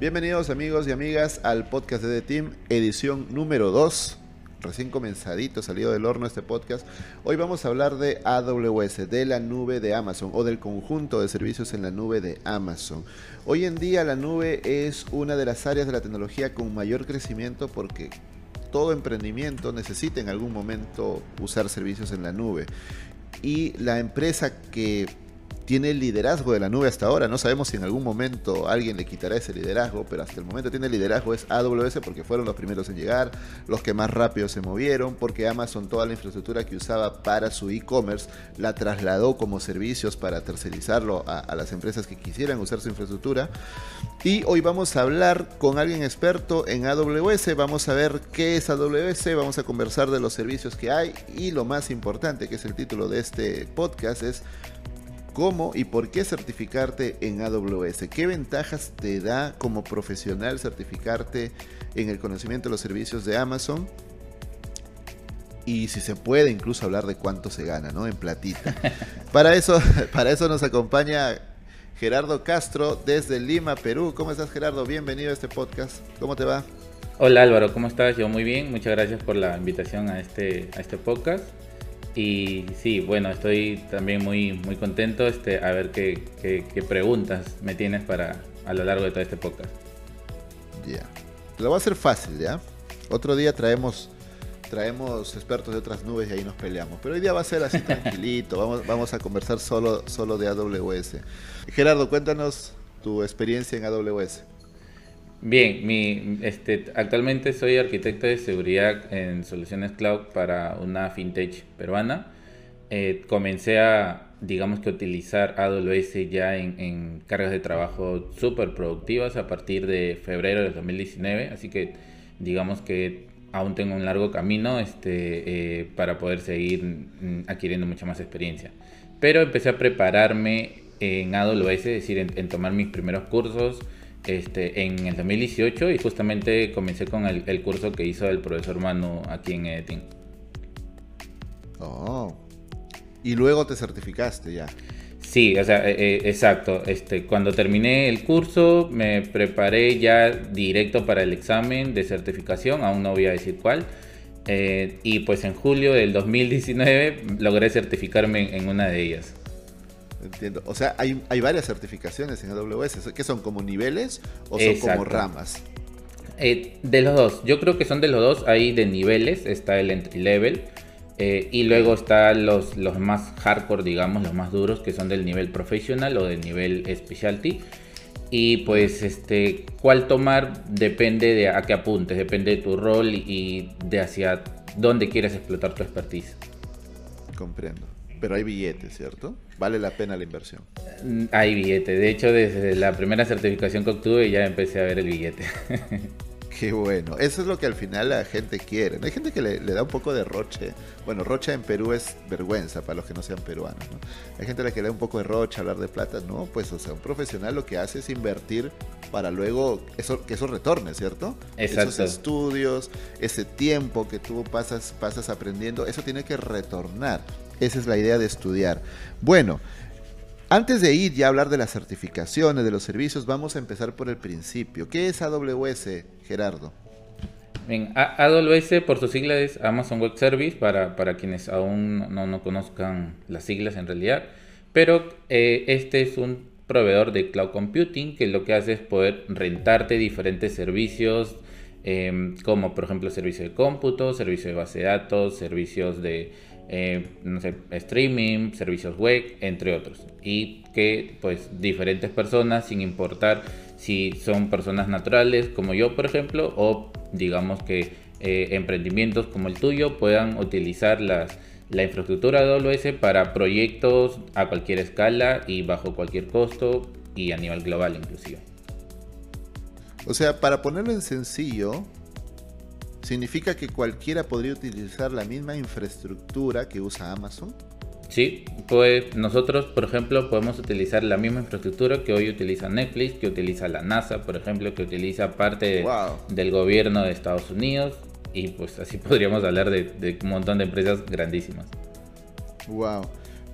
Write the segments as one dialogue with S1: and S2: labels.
S1: Bienvenidos amigos y amigas al podcast de The Team, edición número 2. Recién comenzadito, salido del horno este podcast. Hoy vamos a hablar de AWS, de la nube de Amazon o del conjunto de servicios en la nube de Amazon. Hoy en día la nube es una de las áreas de la tecnología con mayor crecimiento porque todo emprendimiento necesita en algún momento usar servicios en la nube. Y la empresa que tiene el liderazgo de la nube hasta ahora. No sabemos si en algún momento alguien le quitará ese liderazgo, pero hasta el momento tiene el liderazgo es AWS porque fueron los primeros en llegar, los que más rápido se movieron, porque Amazon toda la infraestructura que usaba para su e-commerce la trasladó como servicios para tercerizarlo a, a las empresas que quisieran usar su infraestructura. Y hoy vamos a hablar con alguien experto en AWS, vamos a ver qué es AWS, vamos a conversar de los servicios que hay y lo más importante, que es el título de este podcast, es cómo y por qué certificarte en AWS. ¿Qué ventajas te da como profesional certificarte en el conocimiento de los servicios de Amazon? Y si se puede incluso hablar de cuánto se gana, ¿no? En platita. Para eso, para eso nos acompaña Gerardo Castro desde Lima, Perú. ¿Cómo estás, Gerardo? Bienvenido a este podcast. ¿Cómo te va?
S2: Hola Álvaro, ¿cómo estás? Yo muy bien. Muchas gracias por la invitación a este, a este podcast. Y sí, bueno, estoy también muy, muy contento este, a ver qué, qué, preguntas me tienes para a lo largo de todo este podcast.
S1: Ya. Lo va a hacer fácil, ¿ya? Otro día traemos traemos expertos de otras nubes y ahí nos peleamos. Pero hoy día va a ser así tranquilito, vamos, vamos a conversar solo, solo de AWS. Gerardo, cuéntanos tu experiencia en AWS.
S2: Bien, mi, este, actualmente soy arquitecto de seguridad en soluciones cloud para una fintech peruana. Eh, comencé a, digamos que, utilizar AWS ya en, cargas de trabajo súper productivas a partir de febrero de 2019, así que digamos que aún tengo un largo camino este, eh, para poder seguir mm, adquiriendo mucha más experiencia. Pero empecé a prepararme en AWS, es decir, en tomar mis primeros cursos, este, en el 2018 y justamente comencé con el, curso que hizo el profesor Manu aquí en Editing.
S1: Oh. Y luego te certificaste ya.
S2: Sí, o sea, eh, eh, exacto. Este, cuando terminé el curso me preparé ya directo para el examen de certificación, aún no voy a decir cuál. Eh, y pues en julio del 2019 logré certificarme en una de ellas.
S1: Entiendo. O sea, hay, hay varias certificaciones en AWS. ¿Qué son como niveles o son como ramas?
S2: Eh, de los dos. Yo creo que son de los dos. Hay de niveles. Está el entry level. Eh, y luego están los, los más hardcore, digamos, los más duros, que son del nivel professional o del nivel specialty. Y pues, este, cuál tomar depende de a qué apuntes, depende de tu rol y de hacia dónde quieres explotar tu expertise.
S1: Comprendo. Pero hay billetes, ¿cierto? Vale la pena la inversión.
S2: Mm, hay billete. De hecho, desde la primera certificación que obtuve ya empecé a ver el billete.
S1: Qué bueno. Eso es lo que al final la gente quiere. Hay gente que le, da un poco de roche. Bueno, roche en Perú es vergüenza para los que no sean peruanos. ¿no? Hay gente a la que le da un poco de roche hablar de plata. No, pues, o sea, un profesional lo que hace es invertir para luego eso, que eso retorne, ¿cierto?
S2: Exacto.
S1: Esos estudios, ese tiempo que tú pasas, pasas aprendiendo, eso tiene que retornar. Esa es la idea de estudiar. Bueno, antes de ir ya a hablar de las certificaciones, de los servicios, vamos a empezar por el principio. ¿Qué es AWS, Gerardo?
S2: Bien, AWS por sus siglas es Amazon Web Service, para, para quienes aún no, no, conozcan las siglas en realidad. Pero eh, este es un proveedor de cloud computing que lo que hace es poder rentarte diferentes servicios, em, como por ejemplo servicio de cómputo, servicio de base de datos, servicios de eh, no sé, streaming, servicios web, entre otros. Y que pues diferentes personas, sin importar si son personas naturales como yo, por ejemplo, o digamos que eh, emprendimientos como el tuyo puedan utilizar la infraestructura de AWS para proyectos a cualquier escala y bajo cualquier costo y a nivel global inclusive.
S1: O sea, para ponerlo en sencillo, ¿Significa que cualquiera podría utilizar la misma infraestructura que usa Amazon?
S2: Sí, pues nosotros, por ejemplo, podemos utilizar la misma infraestructura que hoy utiliza Netflix, que utiliza la NASA, por ejemplo, que utiliza parte del gobierno de Estados Unidos, y pues así podríamos hablar de, de, un montón de empresas grandísimas.
S1: Wow.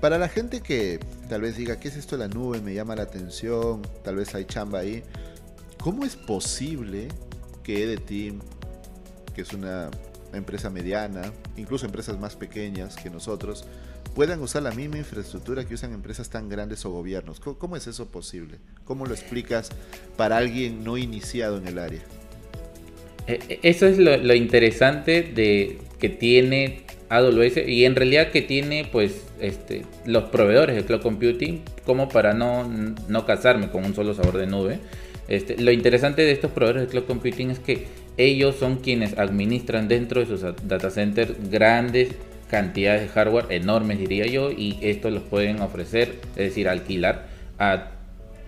S1: Para la gente que tal vez diga, ¿qué es esto de la nube? Me llama la atención, tal vez hay chamba ahí. ¿cómo es posible que Edeteam, que es una empresa mediana, incluso empresas más pequeñas que nosotros, puedan usar la misma infraestructura que usan empresas tan grandes o gobiernos. ¿Cómo, es eso posible? ¿Cómo lo explicas para alguien no iniciado en el área?
S2: Eh, eh, eso es lo, interesante de que tiene AWS y en realidad que tiene pues este, los proveedores de cloud computing como para no, no casarme con un solo sabor de nube. Este, lo interesante de estos proveedores de cloud computing es que ellos son quienes administran dentro de sus data centers grandes cantidades de hardware enormes diría yo y esto los pueden ofrecer, es decir, alquilar a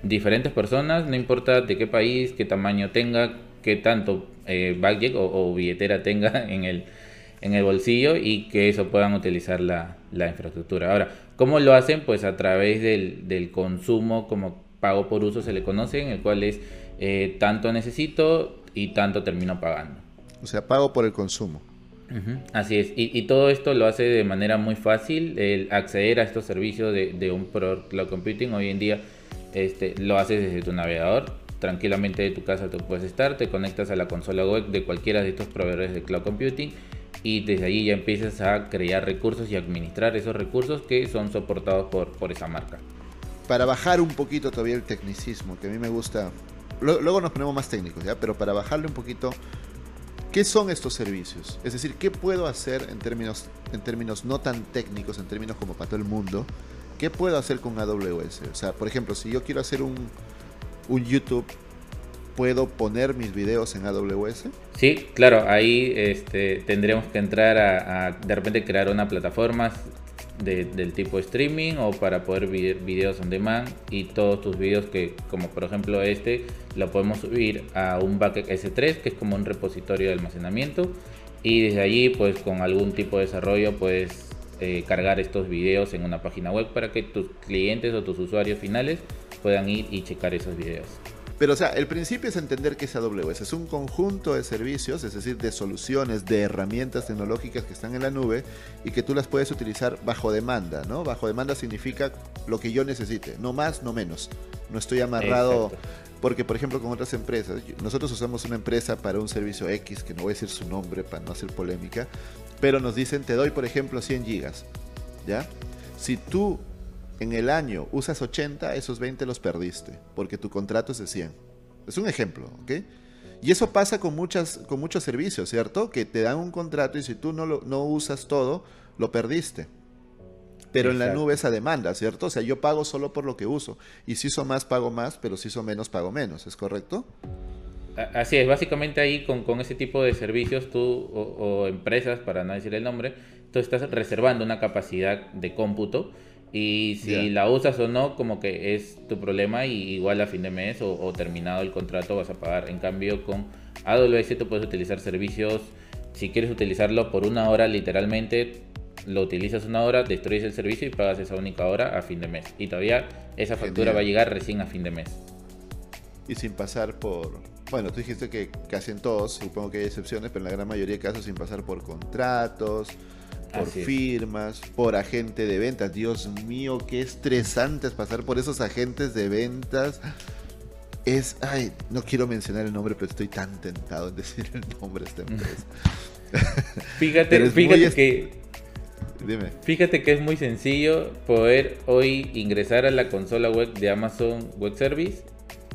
S2: diferentes personas, no importa de qué país, qué tamaño tenga, qué tanto eh, o, billetera tenga en el, en el bolsillo y que eso puedan utilizar la, infraestructura. Ahora, ¿cómo lo hacen? Pues a través del, del, consumo como pago por uso se le conoce, en el cual es eh, tanto necesito y tanto termino pagando.
S1: O sea, pago por el consumo.
S2: Así es, y, todo esto lo hace de manera muy fácil, el acceder a estos servicios de, un Pro Cloud Computing hoy en día este, lo haces desde tu navegador, tranquilamente de tu casa tú puedes estar, te conectas a la consola web de cualquiera de estos proveedores de Cloud Computing y desde allí ya empiezas a crear recursos y administrar esos recursos que son soportados por, por esa marca.
S1: Para bajar un poquito todavía el tecnicismo, que a mí me gusta, luego nos ponemos más técnicos, ¿ya? pero para bajarle un poquito ¿Qué son estos servicios? Es decir, ¿qué puedo hacer en términos, en términos no tan técnicos, en términos como para todo el mundo? ¿Qué puedo hacer con AWS? O sea, por ejemplo, si yo quiero hacer un, un YouTube, ¿puedo poner mis videos en AWS?
S2: Sí, claro, ahí este, tendremos que entrar a, a de repente crear una plataforma del tipo streaming o para poder ver videos on demand y todos tus videos que como por ejemplo este lo podemos subir a un bucket S3 que es como un repositorio de almacenamiento y desde allí pues con algún tipo de desarrollo puedes eh, cargar estos videos en una página web para que tus clientes o tus usuarios finales puedan ir y checar esos videos.
S1: Pero, o sea, el principio es entender que es AWS. Es un conjunto de servicios, es decir, de soluciones, de herramientas tecnológicas que están en la nube y que tú las puedes utilizar bajo demanda, ¿no? Bajo demanda significa lo que yo necesite, no más, no menos. No estoy amarrado. Porque, por ejemplo, con otras empresas, nosotros usamos una empresa para un servicio X, que no voy a decir su nombre para no hacer polémica, pero nos dicen, te doy, por ejemplo, 100 gigas, ¿ya? Si tú en el año usas 80, esos 20 los perdiste, porque tu contrato es de 100. Es un ejemplo, ¿ok? Y eso pasa con, muchas, con muchos servicios, ¿cierto? Que te dan un contrato y si tú no, lo, no usas todo, lo perdiste. Pero en la nube esa demanda, ¿cierto? O sea, yo pago solo por lo que uso. Y si uso más, pago más, pero si uso menos, pago menos. ¿Es correcto?
S2: Así es, básicamente ahí con, con ese tipo de servicios tú o, empresas, para no decir el nombre, tú estás reservando una capacidad de cómputo y si la usas o no, como que es tu problema y igual a fin de mes o, terminado el contrato vas a pagar. En cambio, con AWS tú puedes utilizar servicios, si quieres utilizarlo por una hora literalmente, lo utilizas una hora, destruyes el servicio y pagas esa única hora a fin de mes. Y todavía esa factura va a llegar recién a fin de mes.
S1: Y sin pasar por... Bueno, tú dijiste que casi en todos, supongo que hay excepciones, pero en la gran mayoría de casos sin pasar por contratos, por firmas, por agente de ventas. Dios mío, qué estresante es pasar por esos agentes de ventas. Es, ay, no quiero mencionar el nombre, pero estoy tan tentado en decir el nombre de esta empresa.
S2: fíjate, fíjate que Dime. Fíjate que es muy sencillo poder hoy ingresar a la consola web de Amazon Web Service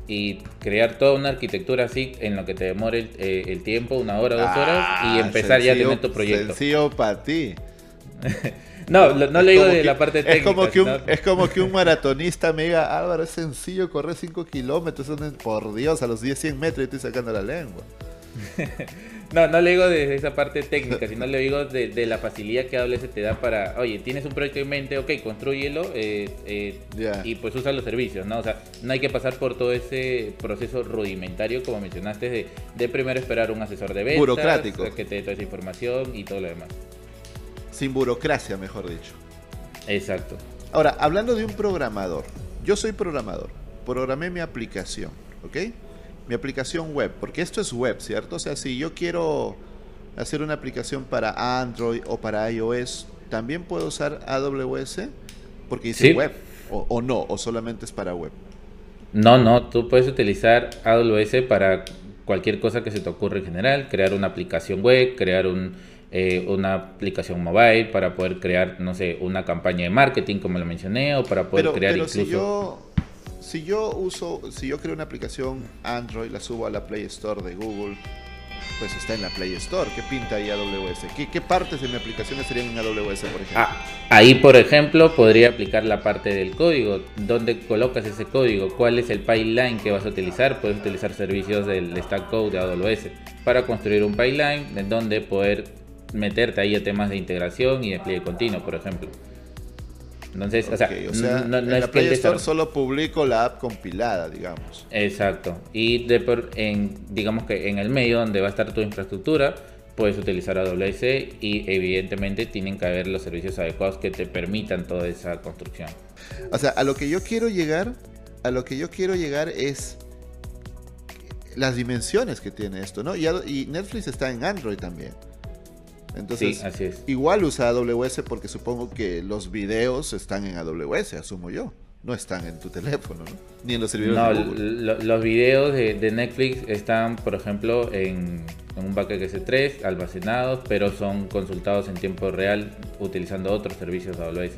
S2: y crear toda una arquitectura así en lo que te demore el, eh, tiempo, una hora, dos horas, y ah, empezar ya a tener tu proyecto.
S1: Sencillo para ti.
S2: no, no le digo de la parte técnica.
S1: Es como, que un, es como que un maratonista me diga, Álvaro, es sencillo correr 5 kilómetros, por Dios, a los 10, 100 metros y estoy sacando la lengua.
S2: No, no le digo de esa parte técnica, sino le digo de, la facilidad que AWS te da para, oye, tienes un proyecto en mente, ok, construyelo eh, eh, y pues usa los servicios, ¿no? O sea, no hay que pasar por todo ese proceso rudimentario, como mencionaste, de, de primero esperar un asesor de ventas,
S1: burocrático,
S2: que te dé toda esa información y todo lo demás.
S1: Sin burocracia, mejor dicho.
S2: Exacto.
S1: Ahora, hablando de un programador, yo soy programador, programé mi aplicación, ¿ok? Mi aplicación web, porque esto es web, ¿cierto? O sea, si yo quiero hacer una aplicación para Android o para iOS, ¿también puedo usar AWS? Porque dice web, o, no, o solamente es para web.
S2: No, no, tú puedes utilizar AWS para cualquier cosa que se te ocurra en general, crear una aplicación web, crear un, eh, una aplicación mobile para poder crear, no sé, una campaña de marketing como lo mencioné o para poder crear
S1: pero
S2: incluso...
S1: Si yo, si yo uso, si yo creo una aplicación Android, la subo a la Play Store de Google, pues está en la Play Store. ¿Qué pinta ahí AWS? ¿Qué, partes de mi aplicación estarían en AWS, por ejemplo?
S2: Ah, ahí, por ejemplo, podría aplicar la parte del código. ¿Dónde colocas ese código? ¿Cuál es el pipeline que vas a utilizar? Puedes utilizar servicios del Stack Code de AWS para construir un pipeline en donde poder meterte ahí a temas de integración y despliegue continuo, por ejemplo.
S1: Entonces, o sea, no, en la Play Store solo publico la app compilada, digamos.
S2: Exacto. Y de en, digamos que en el medio donde va a estar tu infraestructura, puedes utilizar AWS y evidentemente tienen que haber los servicios adecuados que te permitan toda esa construcción.
S1: O sea, a lo que yo quiero llegar, a lo que yo quiero llegar es las dimensiones que tiene esto, ¿no? y Netflix está en Android también. Entonces, igual usa AWS porque supongo que los videos están en AWS, asumo yo. No están en tu teléfono, ¿no? Ni en los servidores de
S2: Google. los videos de, Netflix están, por ejemplo, en, un bucket S3 almacenados, pero son consultados en tiempo real utilizando otros servicios de AWS.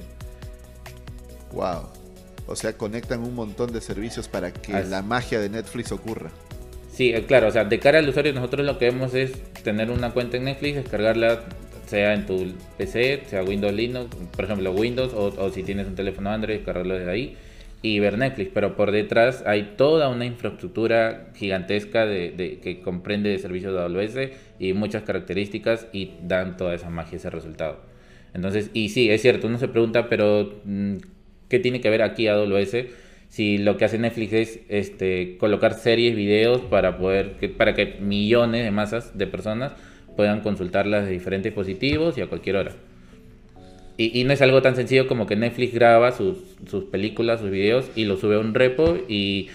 S1: Wow. O sea, conectan un montón de servicios para que la magia de Netflix ocurra.
S2: Sí, eh, claro, o sea, de cara al usuario nosotros lo que vemos es tener una cuenta en Netflix, descargarla sea en tu PC, sea Windows Linux, por ejemplo Windows, o, si tienes un teléfono Android, descargarlo desde ahí y ver Netflix, pero por detrás hay toda una infraestructura gigantesca de, que comprende de servicios de AWS y muchas características y dan toda esa magia, ese resultado. Entonces, y sí, es cierto, uno se pregunta, pero mm, ¿qué tiene que ver aquí AWS? Si lo que hace Netflix es este, colocar series, videos para poder para que millones de masas de personas puedan consultarlas de diferentes dispositivos y a cualquier hora. Y, no es algo tan sencillo como que Netflix graba sus, películas, sus videos y lo sube a un repo y,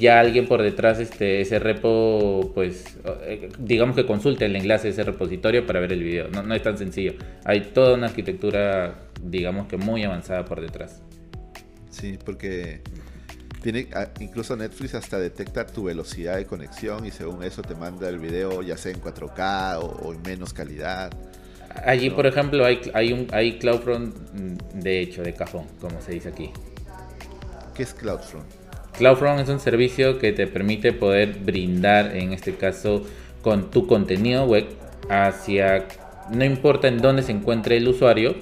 S2: ya alguien por detrás este, ese repo, pues eh, digamos que consulte el enlace de ese repositorio para ver el video. No es tan sencillo. Hay toda una arquitectura, digamos que muy avanzada por detrás.
S1: Sí, porque tiene, ah, incluso Netflix hasta detecta tu velocidad de conexión y según eso te manda el video ya sea en 4K o, en menos calidad.
S2: Allí, por ejemplo, hay, hay, un, hay CloudFront mm, de hecho, de cajón, como se dice aquí.
S1: ¿Qué es CloudFront?
S2: CloudFront es un servicio que te permite poder brindar, en este caso, con tu contenido web hacia, no importa en dónde se encuentre el usuario,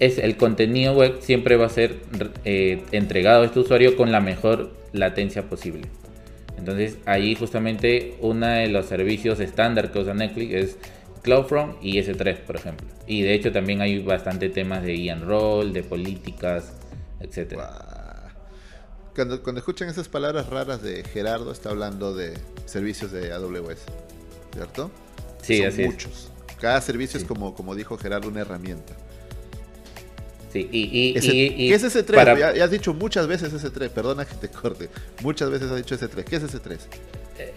S2: es el contenido web siempre va a ser eh, entregado a este usuario con la mejor latencia posible. Entonces ahí justamente uno de los servicios estándar que usa Netflix es CloudFront y S3, por ejemplo. Y de hecho también hay bastante temas de e-enroll, de políticas, etc.
S1: Cuando, cuando escuchan esas palabras raras de Gerardo, está hablando de servicios de AWS, ¿cierto?
S2: Sí, Son así
S1: muchos. Cada servicio es como, como dijo Gerardo, una herramienta.
S2: Sí, y,
S1: ¿Qué es ese 3? Ya, has dicho muchas veces ese 3, perdona que te corte. Muchas veces has dicho ese 3. ¿Qué es ese 3?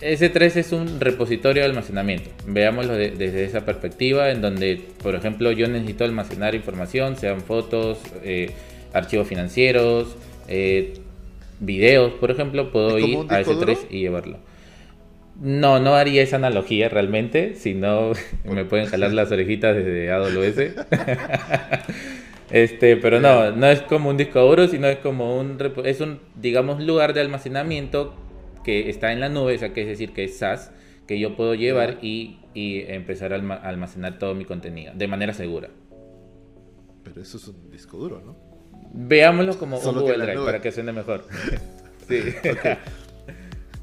S2: Ese 3 es un repositorio de almacenamiento. Veámoslo desde esa perspectiva, en donde, por ejemplo, yo necesito almacenar información, sean fotos, eh, archivos financieros, eh, videos, por ejemplo, puedo ir a ese 3 y llevarlo. No, no haría esa analogía realmente, si no me pueden jalar las orejitas desde AWS. Este, pero no, no es como un disco duro, sino es como un, es un, digamos, lugar de almacenamiento que está en la nube, o sea, que es decir, que es SaaS, que yo puedo llevar y, empezar a almacenar todo mi contenido de manera segura.
S1: Pero eso es un disco duro, ¿no?
S2: Veámoslo como un Google Drive para que suene mejor. sí.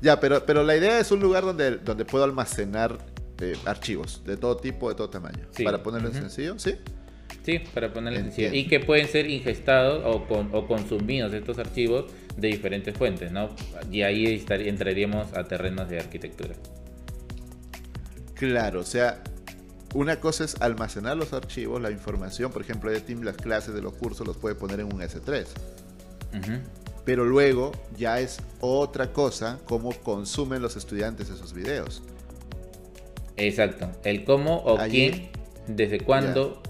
S1: Ya, pero, pero la idea es un lugar donde, donde puedo almacenar eh, archivos de todo tipo, de todo tamaño. Para ponerlo en sencillo, ¿sí?
S2: Sí, para ponerle sencillo. Y que pueden ser ingestados o, o consumidos estos archivos de diferentes fuentes, ¿no? Y ahí entraríamos a terrenos de arquitectura.
S1: Claro, o sea, una cosa es almacenar los archivos, la información, por ejemplo, de Team, las clases de los cursos los puede poner en un S3. Pero luego ya es otra cosa cómo consumen los estudiantes esos videos.
S2: Exacto. El cómo o quién, desde cuándo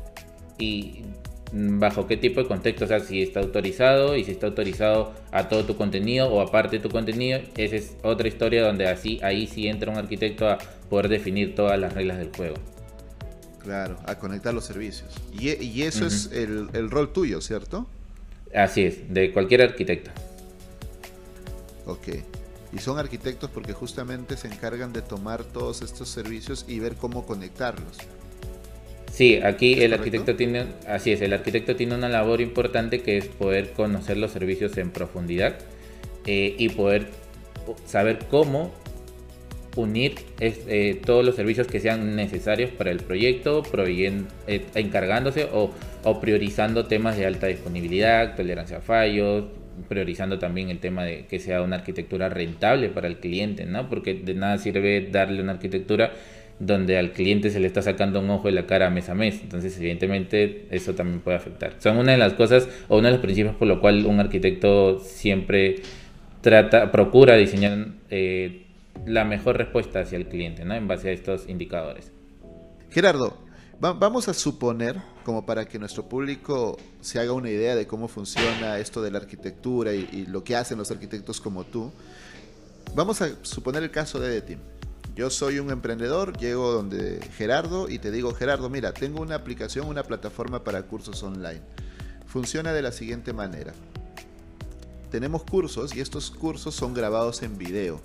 S2: y bajo qué tipo de contexto, o sea, si está autorizado y si está autorizado a todo tu contenido o aparte de tu contenido, esa es otra historia donde así ahí sí entra un arquitecto a poder definir todas las reglas del juego.
S1: Claro, a conectar los servicios. Y, eso es el, el, rol tuyo, ¿cierto?
S2: Así es, de cualquier arquitecto.
S1: Ok. Y son arquitectos porque justamente se encargan de tomar todos estos servicios y ver cómo conectarlos.
S2: Sí, aquí el arquitecto tiene, así es, el arquitecto tiene una labor importante que es poder conocer los servicios en profundidad eh, y poder saber cómo unir eh, todos los servicios que sean necesarios para el proyecto, eh, encargándose o, o, priorizando temas de alta disponibilidad, tolerancia a fallos, priorizando también el tema de que sea una arquitectura rentable para el cliente, ¿no? Porque de nada sirve darle una arquitectura donde al cliente se le está sacando un ojo de la cara mes a mes. Entonces, evidentemente, eso también puede afectar. Son una de las cosas o uno de los principios por lo cual un arquitecto siempre trata, procura diseñar eh, la mejor respuesta hacia el cliente, ¿no? En base a estos indicadores.
S1: Gerardo, vamos a suponer, como para que nuestro público se haga una idea de cómo funciona esto de la arquitectura y, y lo que hacen los arquitectos como tú, vamos a suponer el caso de Edetim. Yo soy un emprendedor, llego donde Gerardo y te digo, Gerardo, mira, tengo una aplicación, una plataforma para cursos online. Funciona de la siguiente manera. Tenemos cursos y estos cursos son grabados en video.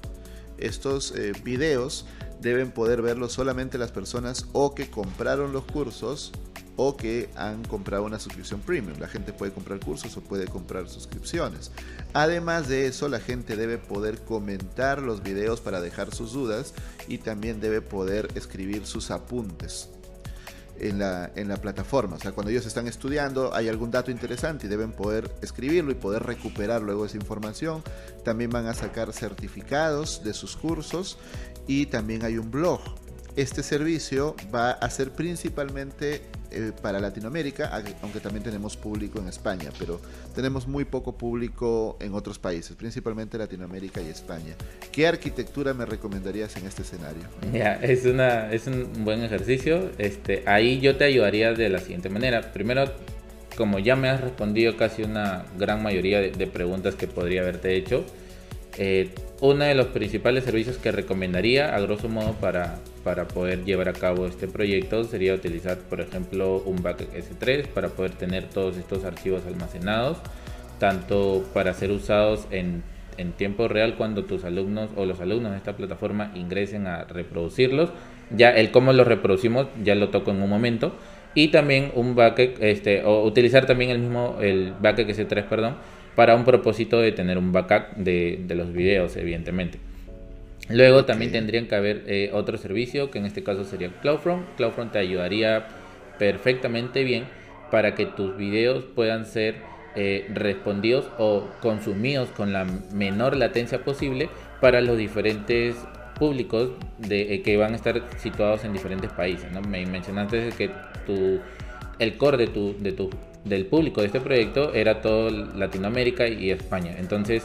S1: Estos eh, videos deben poder verlos solamente las personas o que compraron los cursos o que han comprado una suscripción premium. La gente puede comprar cursos o puede comprar suscripciones. Además de eso, la gente debe poder comentar los videos para dejar sus dudas y también debe poder escribir sus apuntes. En la, en la, plataforma. O sea, cuando ellos están estudiando hay algún dato interesante y deben poder escribirlo y poder recuperar luego esa información. También van a sacar certificados de sus cursos y también hay un blog este servicio va a ser principalmente eh, para Latinoamérica, aunque también tenemos público en España, pero tenemos muy poco público en otros países, principalmente Latinoamérica y España. ¿Qué arquitectura me recomendarías en este escenario?
S2: Ya, es, una, es un buen ejercicio. Este, ahí yo te ayudaría de la siguiente manera. Primero, como ya me has respondido casi una gran mayoría de, preguntas que podría haberte hecho, eh, uno de los principales servicios que recomendaría, a grosso modo, para, para poder llevar a cabo este proyecto sería utilizar, por ejemplo, un backup S3 para poder tener todos estos archivos almacenados, tanto para ser usados en, en tiempo real cuando tus alumnos o los alumnos de esta plataforma ingresen a reproducirlos. Ya el cómo los reproducimos ya lo toco en un momento. Y también un backup, este, o utilizar también el mismo, el backup S3, perdón, para un propósito de tener un backup de, de los videos, evidentemente. Luego también tendrían que haber eh, otro servicio, que en este caso sería CloudFront. CloudFront te ayudaría perfectamente bien para que tus videos puedan ser eh, respondidos o consumidos con la menor latencia posible para los diferentes públicos de, eh, que van a estar situados en diferentes países. ¿no? Me mencionaste que tu, el core de tu, de tu, del público de este proyecto era todo Latinoamérica y España. Entonces,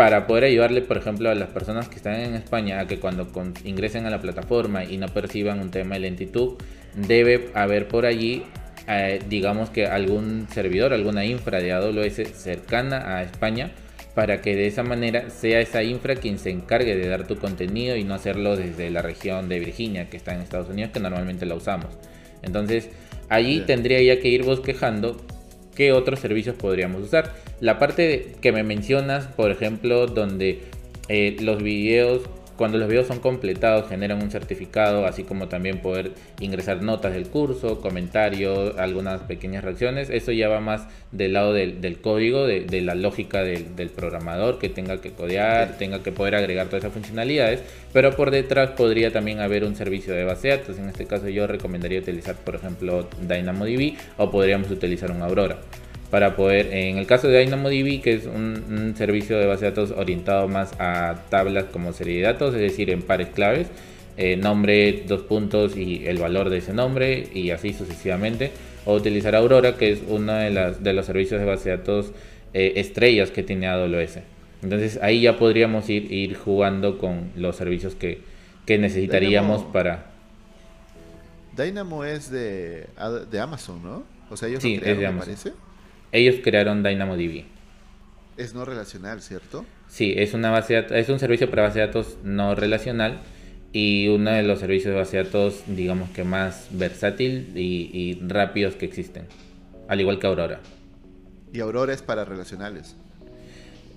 S2: para poder ayudarle, por ejemplo, a las personas que están en España a que cuando ingresen a la plataforma y no perciban un tema de lentitud, debe haber por allí, eh, digamos que algún servidor, alguna infra de AWS cercana a España, para que de esa manera sea esa infra quien se encargue de dar tu contenido y no hacerlo desde la región de Virginia, que está en Estados Unidos, que normalmente la usamos. Entonces, allí tendría ya que ir bosquejando qué otros servicios podríamos usar. La parte que me mencionas, por ejemplo, donde eh, los videos, cuando los videos son completados, generan un certificado, así como también poder ingresar notas del curso, comentarios, algunas pequeñas reacciones. Eso ya va más del lado del, código, de, la lógica del, programador que tenga que codear, tenga que poder agregar todas esas funcionalidades. Pero por detrás podría también haber un servicio de base de datos. En este caso yo recomendaría utilizar, por ejemplo, DynamoDB o podríamos utilizar un Aurora para poder, en el caso de DynamoDB, que es un, servicio de base de datos orientado más a tablas como serie de datos, es decir, en pares claves, eh, nombre, dos puntos y el valor de ese nombre y así sucesivamente, o utilizar Aurora, que es uno de, las, de los servicios de base de datos eh, estrellas que tiene AWS. Entonces ahí ya podríamos ir, ir jugando con los servicios que, que necesitaríamos para...
S1: Dynamo es de, de Amazon, ¿no? O sea, ellos
S2: Sí,
S1: lo crearon,
S2: es de
S1: me
S2: Amazon.
S1: parece.
S2: Ellos crearon DynamoDB.
S1: Es no relacional, ¿cierto?
S2: Sí, es una base de es un servicio para base de datos no relacional y uno de los servicios de base de datos, digamos que más versátil y, y rápidos que existen. Al igual que Aurora.
S1: Y Aurora es para relacionales.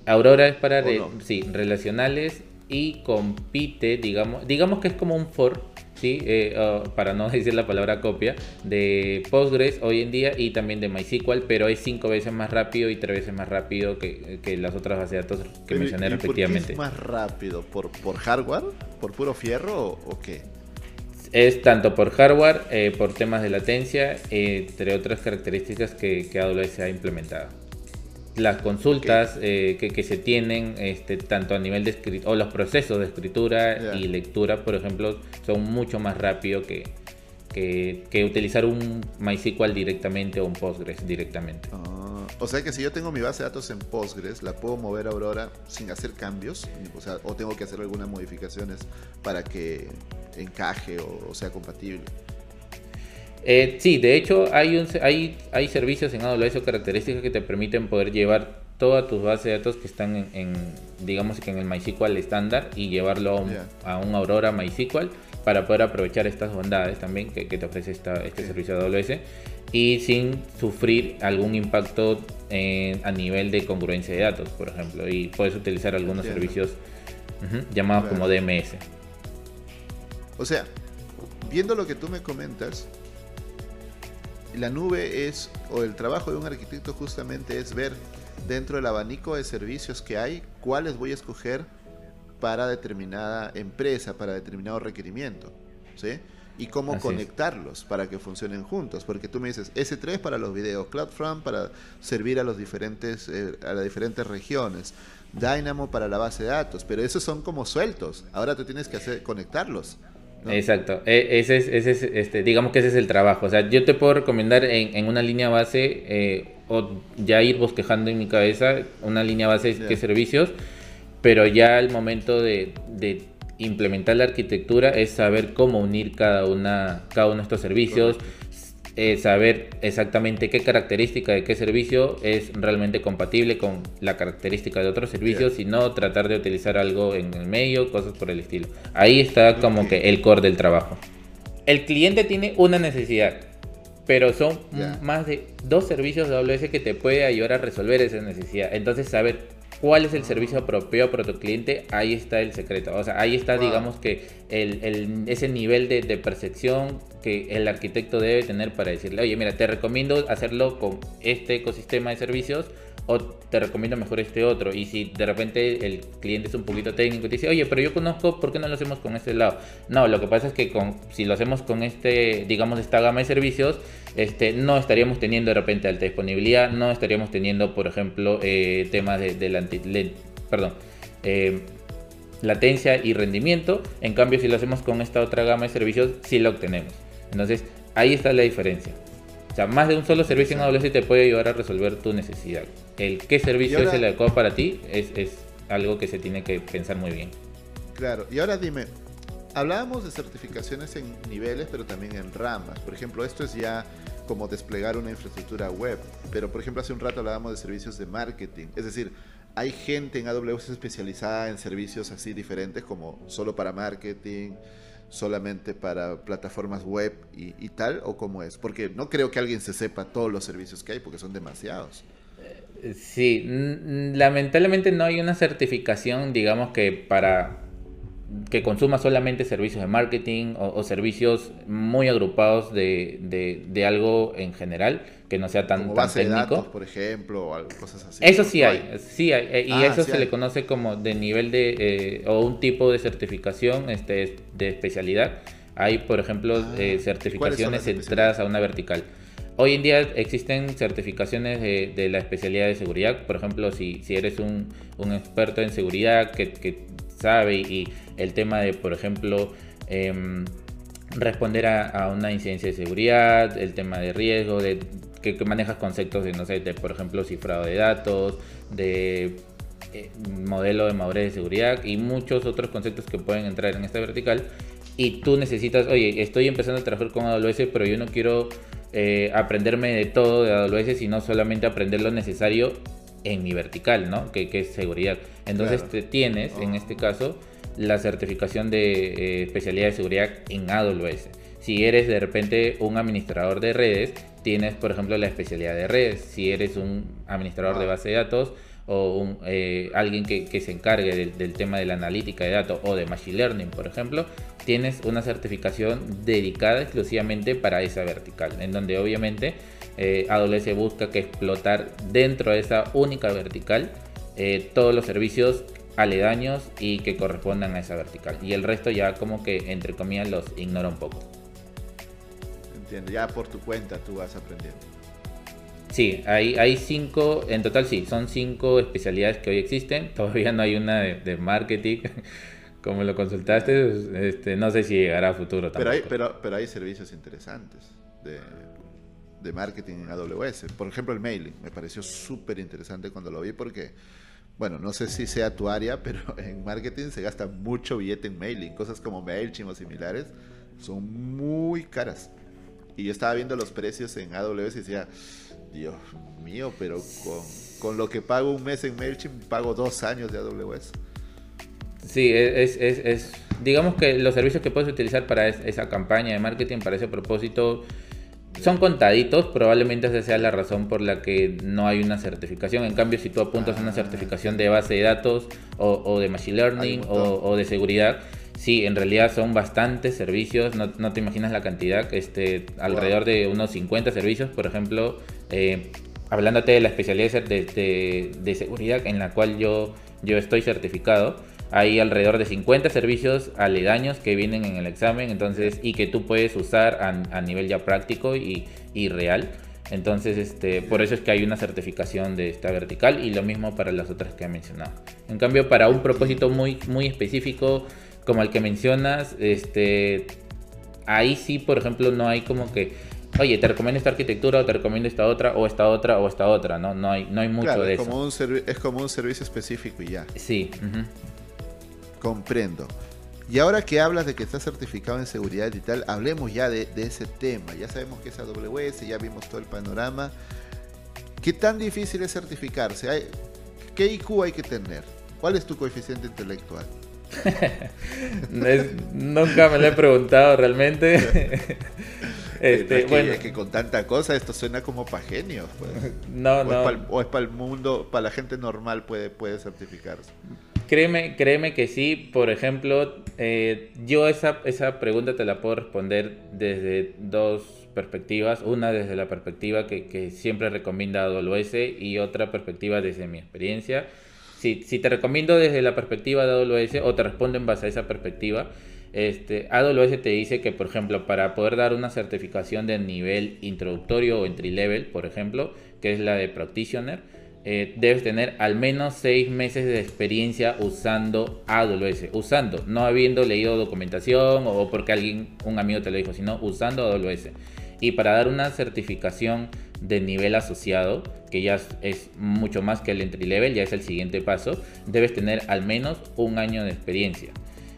S2: Aurora es para
S1: ¿O
S2: re-
S1: no?
S2: sí, relacionales y compite, digamos, digamos que es como un for, sí, Eh, ah, para no decir la palabra copia, de Postgres hoy en día y también de MySQL, pero es cinco veces más rápido y tres veces más rápido que, que las otras bases de datos que
S1: Pero,
S2: mencioné
S1: ¿y por qué
S2: respectivamente.
S1: es más rápido? ¿Por, por hardware? ¿Por puro fierro o, o qué?
S2: Es tanto por hardware, eh, por temas de latencia, entre otras características que, que AWS ha implementado. Las consultas eh, que, que se tienen, este, tanto a nivel de escritura, o los procesos de escritura y lectura, por ejemplo, son mucho más rápidos que, que, que utilizar un MySQL directamente o un Postgres directamente.
S1: Ah, o sea que si yo tengo mi base de datos en Postgres, ¿la puedo mover a Aurora sin hacer cambios? O sea, o tengo que hacer algunas modificaciones para que encaje o, o sea compatible.
S2: Eh, sí, de hecho hay, un, hay, hay servicios en AWS o características que te permiten poder llevar todas tus bases de datos que están en, en, digamos que en el MySQL estándar y llevarlo a un,
S1: Ya.
S2: a un Aurora MySQL para poder aprovechar estas bondades también que, que te ofrece esta, este
S1: Sí.
S2: servicio de AWS y sin sufrir algún impacto eh, a nivel de congruencia de datos, por ejemplo. Y puedes utilizar algunos
S1: Entiendo.
S2: servicios llamados
S1: Claro.
S2: como DMS.
S1: O sea, viendo lo que tú me comentas, la nube es, o el trabajo de un arquitecto justamente es ver dentro del abanico de servicios que hay, cuáles voy a escoger para determinada empresa, para determinado requerimiento, ¿sí? Y cómo
S2: Así es.
S1: conectarlos para que funcionen juntos, porque tú me dices S3 para los videos, CloudFront para servir a los diferentes eh, a las diferentes regiones, Dynamo para la base de datos, pero esos son como sueltos. Ahora tú tienes que hacer conectarlos. ¿No?
S2: Exacto, E- ese es, ese es, este, digamos que ese es el trabajo. O sea, yo te puedo recomendar en, en una línea base eh, o ya ir bosquejando en mi cabeza una línea base
S1: Ya.
S2: que servicios, pero ya al momento de, de implementar la arquitectura es saber cómo unir cada una, cada uno de estos servicios, eh, saber exactamente qué característica de qué servicio es realmente compatible con la característica de otros servicios y no tratar de utilizar algo en el medio, cosas por el estilo. Ahí está como que el core del trabajo. El cliente tiene una necesidad, pero son más de dos servicios de AWS que te puede ayudar a resolver esa necesidad. Entonces, saber cuál es el servicio apropiado para tu cliente, ahí está el secreto. O sea, ahí está,
S1: Wow.
S2: digamos que el, el- ese nivel de, de percepción que el arquitecto debe tener para decirle, oye, mira, te recomiendo hacerlo con este ecosistema de servicios o te recomiendo mejor este otro. Y si de repente el cliente es un poquito técnico y te dice, oye, pero yo conozco, ¿por qué no lo hacemos con este lado? No, lo que pasa es que con, si lo hacemos con este, digamos, esta gama de servicios, este, no estaríamos teniendo de repente alta disponibilidad, no estaríamos teniendo, por ejemplo, eh, temas de, la anti- le- perdón, eh, latencia y rendimiento. En cambio, si lo hacemos con esta otra gama de servicios, sí lo obtenemos. Entonces, ahí está la diferencia. O sea, más de un solo servicio en AWS te puede ayudar a resolver tu necesidad. El qué servicio
S1: ahora-
S2: es el adecuado para ti es, es algo que se tiene que pensar muy bien.
S1: Claro, y ahora dime, hablábamos de certificaciones en niveles, pero también en ramas. Por ejemplo, esto es ya como desplegar una infraestructura web, pero por ejemplo hace un rato hablábamos de servicios de marketing. Es decir, hay gente en AWS especializada en servicios así diferentes como solo para marketing, solamente para plataformas web y, tal, o cómo es. Porque no creo que alguien se sepa todos los servicios que hay, porque son demasiados.
S2: Sí, n- lamentablemente no hay una certificación, digamos que para que consuma solamente servicios de marketing o, servicios muy agrupados de algo en general que no sea tan,
S1: Como
S2: tan
S1: base de
S2: técnico.
S1: datos, por ejemplo, o cosas así.
S2: Eso sí
S1: ¿No
S2: hay, sí hay, eh, y
S1: Ah,
S2: eso
S1: sí
S2: se
S1: hay.
S2: le conoce como de nivel de, eh, o un tipo de certificación este, de especialidad. Hay, por ejemplo,
S1: Ah,
S2: eh,
S1: ¿y cuáles son
S2: certificaciones centradas a una vertical. Hoy en día existen certificaciones de, de la especialidad de seguridad. Por ejemplo, si, si eres un, un experto en seguridad que, que sabe y el tema de, por ejemplo, em, responder a, a una incidencia de seguridad, el tema de riesgo, de que, que manejas conceptos de, no sé, de, por ejemplo, cifrado de datos, de eh, modelo de madurez de seguridad y muchos otros conceptos que pueden entrar en esta vertical. Y tú necesitas, oye, estoy empezando a trabajar con AWS, pero yo no quiero eh, aprenderme de todo de AWS, sino solamente aprender lo necesario en mi vertical, ¿no? Que, es seguridad. Entonces te tienes, en oh. este caso, la certificación de eh, especialidad de seguridad en AWS. Si eres de repente un administrador de redes, tienes, por ejemplo, la especialidad de redes. Si eres un administrador de ah. base de datos o un, eh, alguien que, se encargue del, tema de la analítica de datos o de machine learning, por ejemplo, tienes una certificación dedicada exclusivamente para esa vertical, en donde obviamente eh, AWS busca que explotar dentro de esa única vertical eh, todos los servicios aledaños y que correspondan a esa vertical. Y el resto ya como que entre comillas los ignora un poco.
S1: Entiendo, ya por tu cuenta tú vas aprendiendo.
S2: Sí, hay, hay cinco, en total sí, son cinco especialidades que hoy existen. Todavía no hay una de, marketing, como lo consultaste, este, no sé si llegará a futuro
S1: también. Pero hay, pero, pero hay servicios interesantes de, de marketing en AWS. Por ejemplo, el mailing. Me pareció súper interesante cuando lo vi porque, bueno, no sé si sea tu área, pero en marketing se gasta mucho billete en mailing. Cosas como MailChimp o similares son muy caras. Y yo estaba viendo los precios en AWS y decía, Dios mío, pero con, con lo que pago un mes en MailChimp, pago dos años de AWS.
S2: Sí, es, es, es, digamos que los servicios que puedes utilizar para esa campaña de marketing, para ese propósito, son contaditos, probablemente esa sea la razón por la que no hay una certificación. En cambio, si tú apuntas a una certificación de base de datos o, de machine learning o, de seguridad, sí, en realidad son bastantes servicios, no, te imaginas la cantidad, este, alrededor de unos 50 servicios, por ejemplo, eh, hablándote de la especialidad de, de, seguridad en la cual yo, yo estoy certificado hay alrededor de 50 servicios aledaños que vienen en el examen entonces y que tú puedes usar a, nivel ya práctico y, real. Entonces, este, por eso es que hay una certificación de esta vertical y lo mismo para las otras que he mencionado. En cambio, para un propósito muy, muy específico como el que mencionas, este, ahí sí, por ejemplo, no hay como que, oye, te recomiendo esta arquitectura o te recomiendo esta otra o esta otra o esta otra, ¿no? No hay, no hay mucho de
S1: es
S2: eso.
S1: Un es como un servicio específico y ya.
S2: Sí.
S1: Comprendo. Y ahora que hablas de que está certificado en seguridad y tal, hablemos ya de, ese tema. Ya sabemos que es AWS, ya vimos todo el panorama. ¿Qué tan difícil es certificarse? ¿Qué IQ hay que tener? ¿Cuál es tu coeficiente intelectual?
S2: nunca me lo he preguntado realmente.
S1: Este, es, que, con tanta cosa esto suena como para genios. Pues.
S2: No,
S1: o
S2: no.
S1: Es o es para el mundo, para la gente normal puede, puede certificarse.
S2: Créeme, créeme que sí. Por ejemplo, eh, yo esa, esa pregunta te la puedo responder desde dos perspectivas. Una desde la perspectiva que, que siempre recomienda AWS y otra perspectiva desde mi experiencia. Si, te recomiendo desde la perspectiva de AWS o te respondo en base a esa perspectiva, este, AWS te dice que, por ejemplo, para poder dar una certificación de nivel introductorio o entry level, por ejemplo, que es la de practitioner, eh, debes tener al menos seis meses de experiencia usando AWS, usando, no habiendo leído documentación o porque alguien, un amigo te lo dijo, sino usando AWS. Y para dar una certificación de nivel asociado, que ya es mucho más que el entry level, ya es el siguiente paso, debes tener al menos un año de experiencia.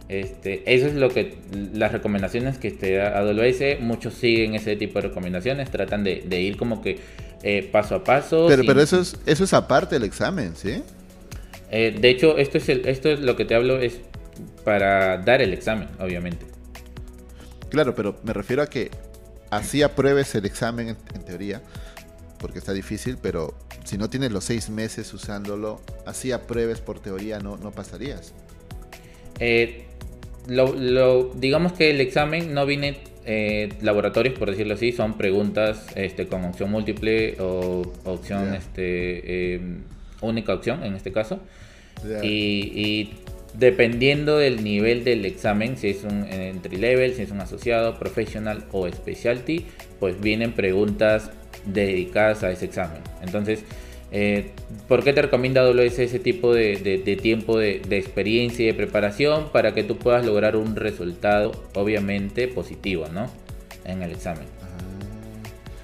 S2: Este, eso es lo que las recomendaciones que te da AWS, muchos siguen ese tipo de recomendaciones, tratan de, de ir como que eh, paso a paso.
S1: Pero, pero eso, es, eso es aparte del examen, ¿sí?
S2: Eh, de hecho, esto es, el, esto es lo que te hablo, es para dar el examen, obviamente.
S1: Claro, pero me refiero a que así apruebes el examen en, teoría, porque está difícil, pero si no tienes los seis meses usándolo, así apruebes por teoría, no, no pasarías.
S2: Eh, lo, digamos que el examen no viene eh, laboratorios, por decirlo así, son preguntas este, con opción múltiple o opción este, em, única opción en este caso. Y, dependiendo del nivel del examen, si es un entry level, si es un asociado, professional o specialty, pues vienen preguntas dedicadas a ese examen. Entonces, eh, ¿Por qué te recomienda AWS ese tipo de, tiempo de, experiencia y de preparación para que tú puedas lograr un resultado obviamente positivo, ¿no? En el examen.
S1: Ah.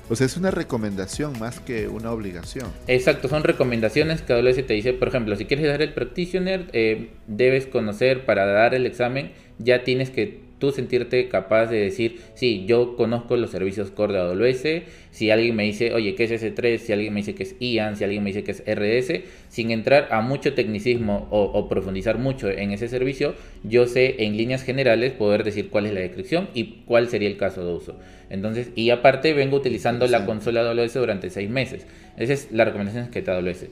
S1: O sea, es una recomendación más que una obligación.
S2: Exacto, son recomendaciones que AWS te dice, por ejemplo, si quieres dar el practitioner, eh, debes conocer para dar el examen, ya tienes que tú sentirte capaz de decir, sí, yo conozco los servicios core de AWS, si alguien me dice, oye, ¿qué es S3? Si alguien me dice que es IAN, si alguien me dice que es RDS, sin entrar a mucho tecnicismo o, profundizar mucho en ese servicio, yo sé en líneas generales poder decir cuál es la descripción y cuál sería el caso de uso. Entonces, y aparte vengo utilizando la consola AWS durante seis meses. Esa es la recomendación que te AWS.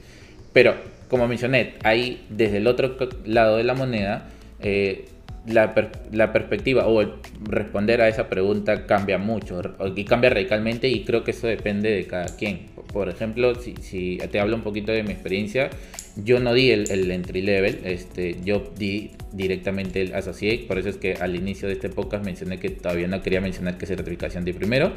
S2: Pero, como mencioné, ahí desde el otro lado de la moneda, eh, la, la, perspectiva o el responder a esa pregunta cambia mucho y cambia radicalmente y creo que eso depende de cada quien. Por ejemplo, si, te hablo un poquito de mi experiencia, yo no di el, el, entry level, este, yo di directamente el associate, por eso es que al inicio de este podcast mencioné que todavía no quería mencionar qué certificación di primero,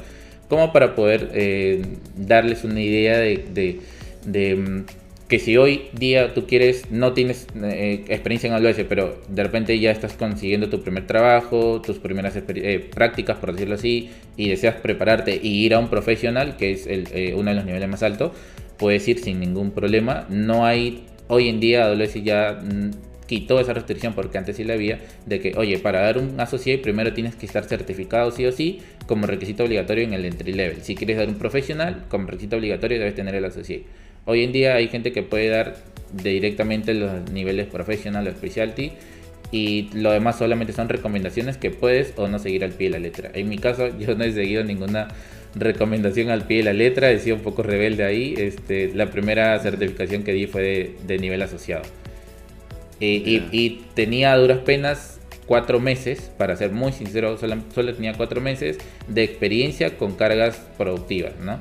S2: como para poder eh, darles una idea de, de, de mm, que si hoy día tú quieres, no tienes eh, experiencia en AWS, pero de repente ya estás consiguiendo tu primer trabajo, tus primeras eh, prácticas, por decirlo así, y deseas prepararte y ir a un profesional, que es el, eh, uno de los niveles más altos, puedes ir sin ningún problema. No hay, hoy en día AWS ya mm, quitó esa restricción, porque antes sí la había, de que, oye, para dar un associate primero tienes que estar certificado sí o sí, como requisito obligatorio en el entry level. Si quieres dar un profesional, como requisito obligatorio debes tener el associate. Hoy en día hay gente que puede dar directamente los niveles profesional o specialty y lo demás solamente son recomendaciones que puedes o no seguir al pie de la letra. En mi caso yo no he seguido ninguna recomendación al pie de la letra, he sido un poco rebelde ahí. Este, la primera certificación que di fue de, nivel asociado. Y, tenía a duras penas cuatro meses, para ser muy sincero, solo, solo tenía cuatro meses de experiencia con cargas productivas, ¿no?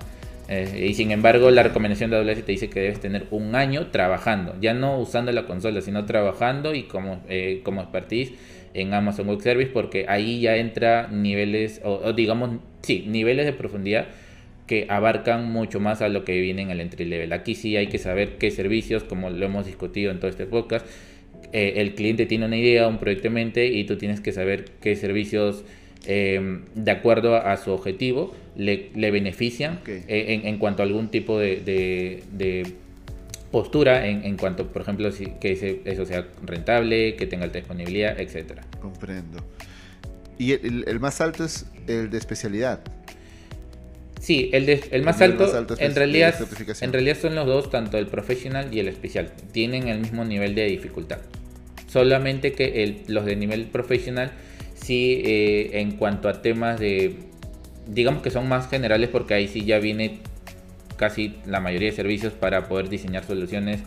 S2: Eh, y sin embargo, la recomendación de AWS te dice que debes tener un año trabajando, ya no usando la consola, sino trabajando y como, eh, como expertise en Amazon Web Service, porque ahí ya entra niveles, o, digamos, sí, niveles de profundidad que abarcan mucho más a lo que viene en el entry level. Aquí sí hay que saber qué servicios, como lo hemos discutido en todo este podcast, eh, el cliente tiene una idea, un proyecto en mente y tú tienes que saber qué servicios Em, de acuerdo a, su objetivo, le, benefician eh, en, cuanto a algún tipo de, postura, en, cuanto, por ejemplo, que eso sea rentable, que tenga alta disponibilidad, etcétera.
S1: Comprendo. ¿Y el, más alto es el de especialidad?
S2: Sí, el, el, más, alto, en, realidad, en realidad son los dos, tanto el profesional y el especial. Tienen el mismo nivel de dificultad. Solamente que los de nivel profesional sí eh, en cuanto a temas de, digamos que son más generales porque ahí sí ya viene casi la mayoría de servicios para poder diseñar soluciones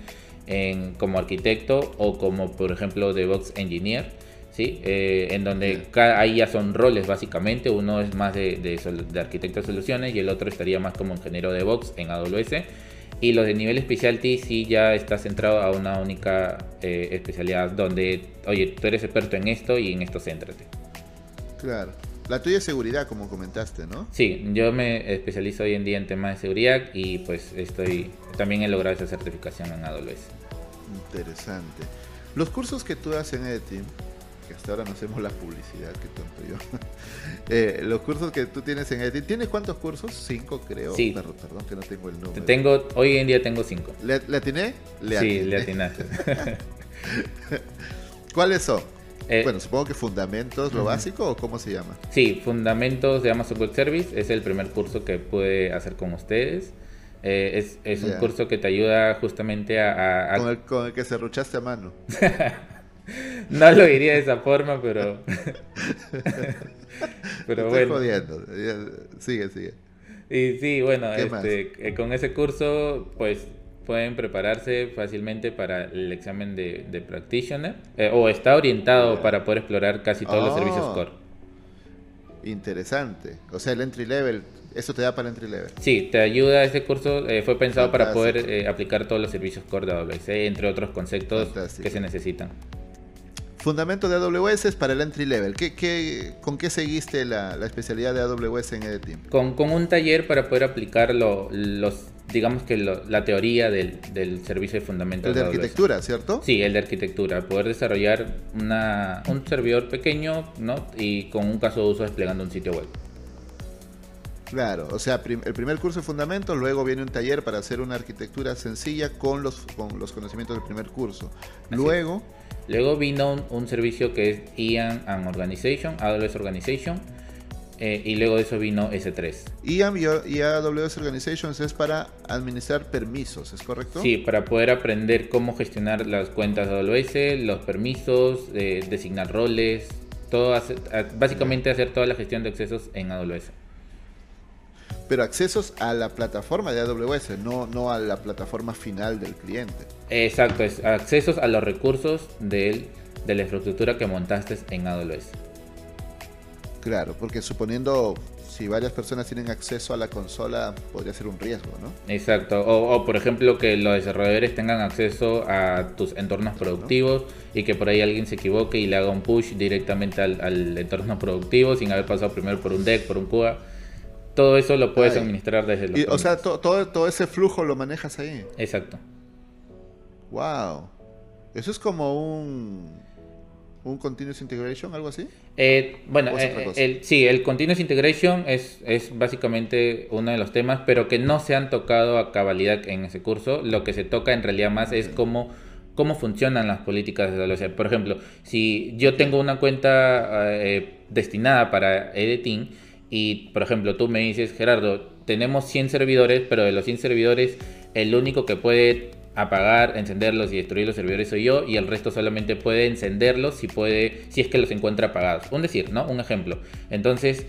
S2: en, como arquitecto o como por ejemplo DevOps Engineer. ¿sí? Eh, en donde ahí ya son roles básicamente, uno es más de, de, arquitecto de soluciones y el otro estaría más como ingeniero de DevOps en AWS. Y los de nivel specialty sí ya está centrado a una única eh, especialidad donde, oye, tú eres experto en esto y en esto céntrate.
S1: Claro. La tuya es seguridad, como comentaste, ¿no?
S2: Sí, yo me especializo hoy en día en temas de seguridad y pues estoy también he logrado esa certificación en AWS.
S1: Interesante. Los cursos que tú haces en EDITIM, que hasta ahora no hacemos la publicidad que tanto yo. Eh, los cursos que tú tienes en EDITIM, ¿tienes cuántos cursos? Cinco, creo.
S2: Sí.
S1: Perdón, que no tengo el número.
S2: Tengo, hoy en día tengo cinco.
S1: ¿Le, atiné?
S2: sí, le atinaste.
S1: ¿Cuáles son? Eh, bueno, supongo que Fundamentos, lo básico, o cómo se llama?
S2: Sí, Fundamentos de Amazon Web Service es el primer curso que pude hacer con ustedes. Eh, es, un curso que te ayuda justamente a...
S1: Con, el, que se ruchaste a mano.
S2: no lo diría de esa forma, pero...
S1: pero bueno. jodiendo. Sigue, sigue.
S2: Y sí, bueno, este, eh, con ese curso, pues pueden prepararse fácilmente para el examen de, de practitioner eh, o está orientado para poder explorar casi todos los servicios oh. core.
S1: Interesante. O sea, el entry level, eso te da para el entry level.
S2: Sí, te ayuda. Este curso eh, fue pensado para poder eh, aplicar todos los servicios core de AWS, entre otros conceptos que se necesitan.
S1: Fundamento de AWS es para el entry level. ¿Qué, qué, con qué seguiste la, la, especialidad de AWS en EDTeam?
S2: Con, con un taller para poder aplicar los digamos que la teoría del, servicio de fundamentos.
S1: El de, arquitectura, ¿cierto?
S2: Sí, el de arquitectura. Poder desarrollar una, un servidor pequeño ¿no? y con un caso de uso desplegando un sitio web.
S1: Claro, o sea, el primer curso de fundamentos, luego viene un taller para hacer una arquitectura sencilla con los, con los conocimientos del primer curso. Luego
S2: Luego vino un, servicio que es IAM and Organization, AWS Organization. Eh, y luego de eso vino S3.
S1: IAM y AWS Organizations es para administrar permisos, ¿es correcto?
S2: Sí, para poder aprender cómo gestionar las cuentas de AWS, los permisos, designar roles, todo, básicamente hacer toda la gestión de accesos en AWS
S1: pero accesos a la plataforma de AWS, no, no a la plataforma final del cliente.
S2: Exacto, es accesos a los recursos de la infraestructura que montaste en AWS.
S1: Claro, porque suponiendo si varias personas tienen acceso a la consola, podría ser un riesgo, ¿no?
S2: Exacto, o, por ejemplo que los desarrolladores tengan acceso a tus entornos productivos y que por ahí alguien se equivoque y le haga un push directamente al, al entorno productivo sin haber pasado primero por un deck, por un CUA todo eso lo puedes administrar desde
S1: los. o sea, todo, todo ese flujo lo manejas ahí.
S2: Exacto.
S1: Wow. Eso es como un. ¿Un Continuous Integration, algo así?
S2: Eh, bueno, eh, el, sí, el Continuous Integration es, es básicamente uno de los temas, pero que no se han tocado a cabalidad en ese curso. Lo que se toca en realidad más es cómo, cómo funcionan las políticas de la Por ejemplo, si yo tengo una cuenta eh, destinada para editing, y, por ejemplo, tú me dices, Gerardo, tenemos 100 servidores, pero de los 100 servidores, el único que puede apagar, encenderlos y destruir los servidores soy yo, y el resto solamente puede encenderlos si, puede, si es que los encuentra apagados. Un decir, ¿no? Un ejemplo. Entonces,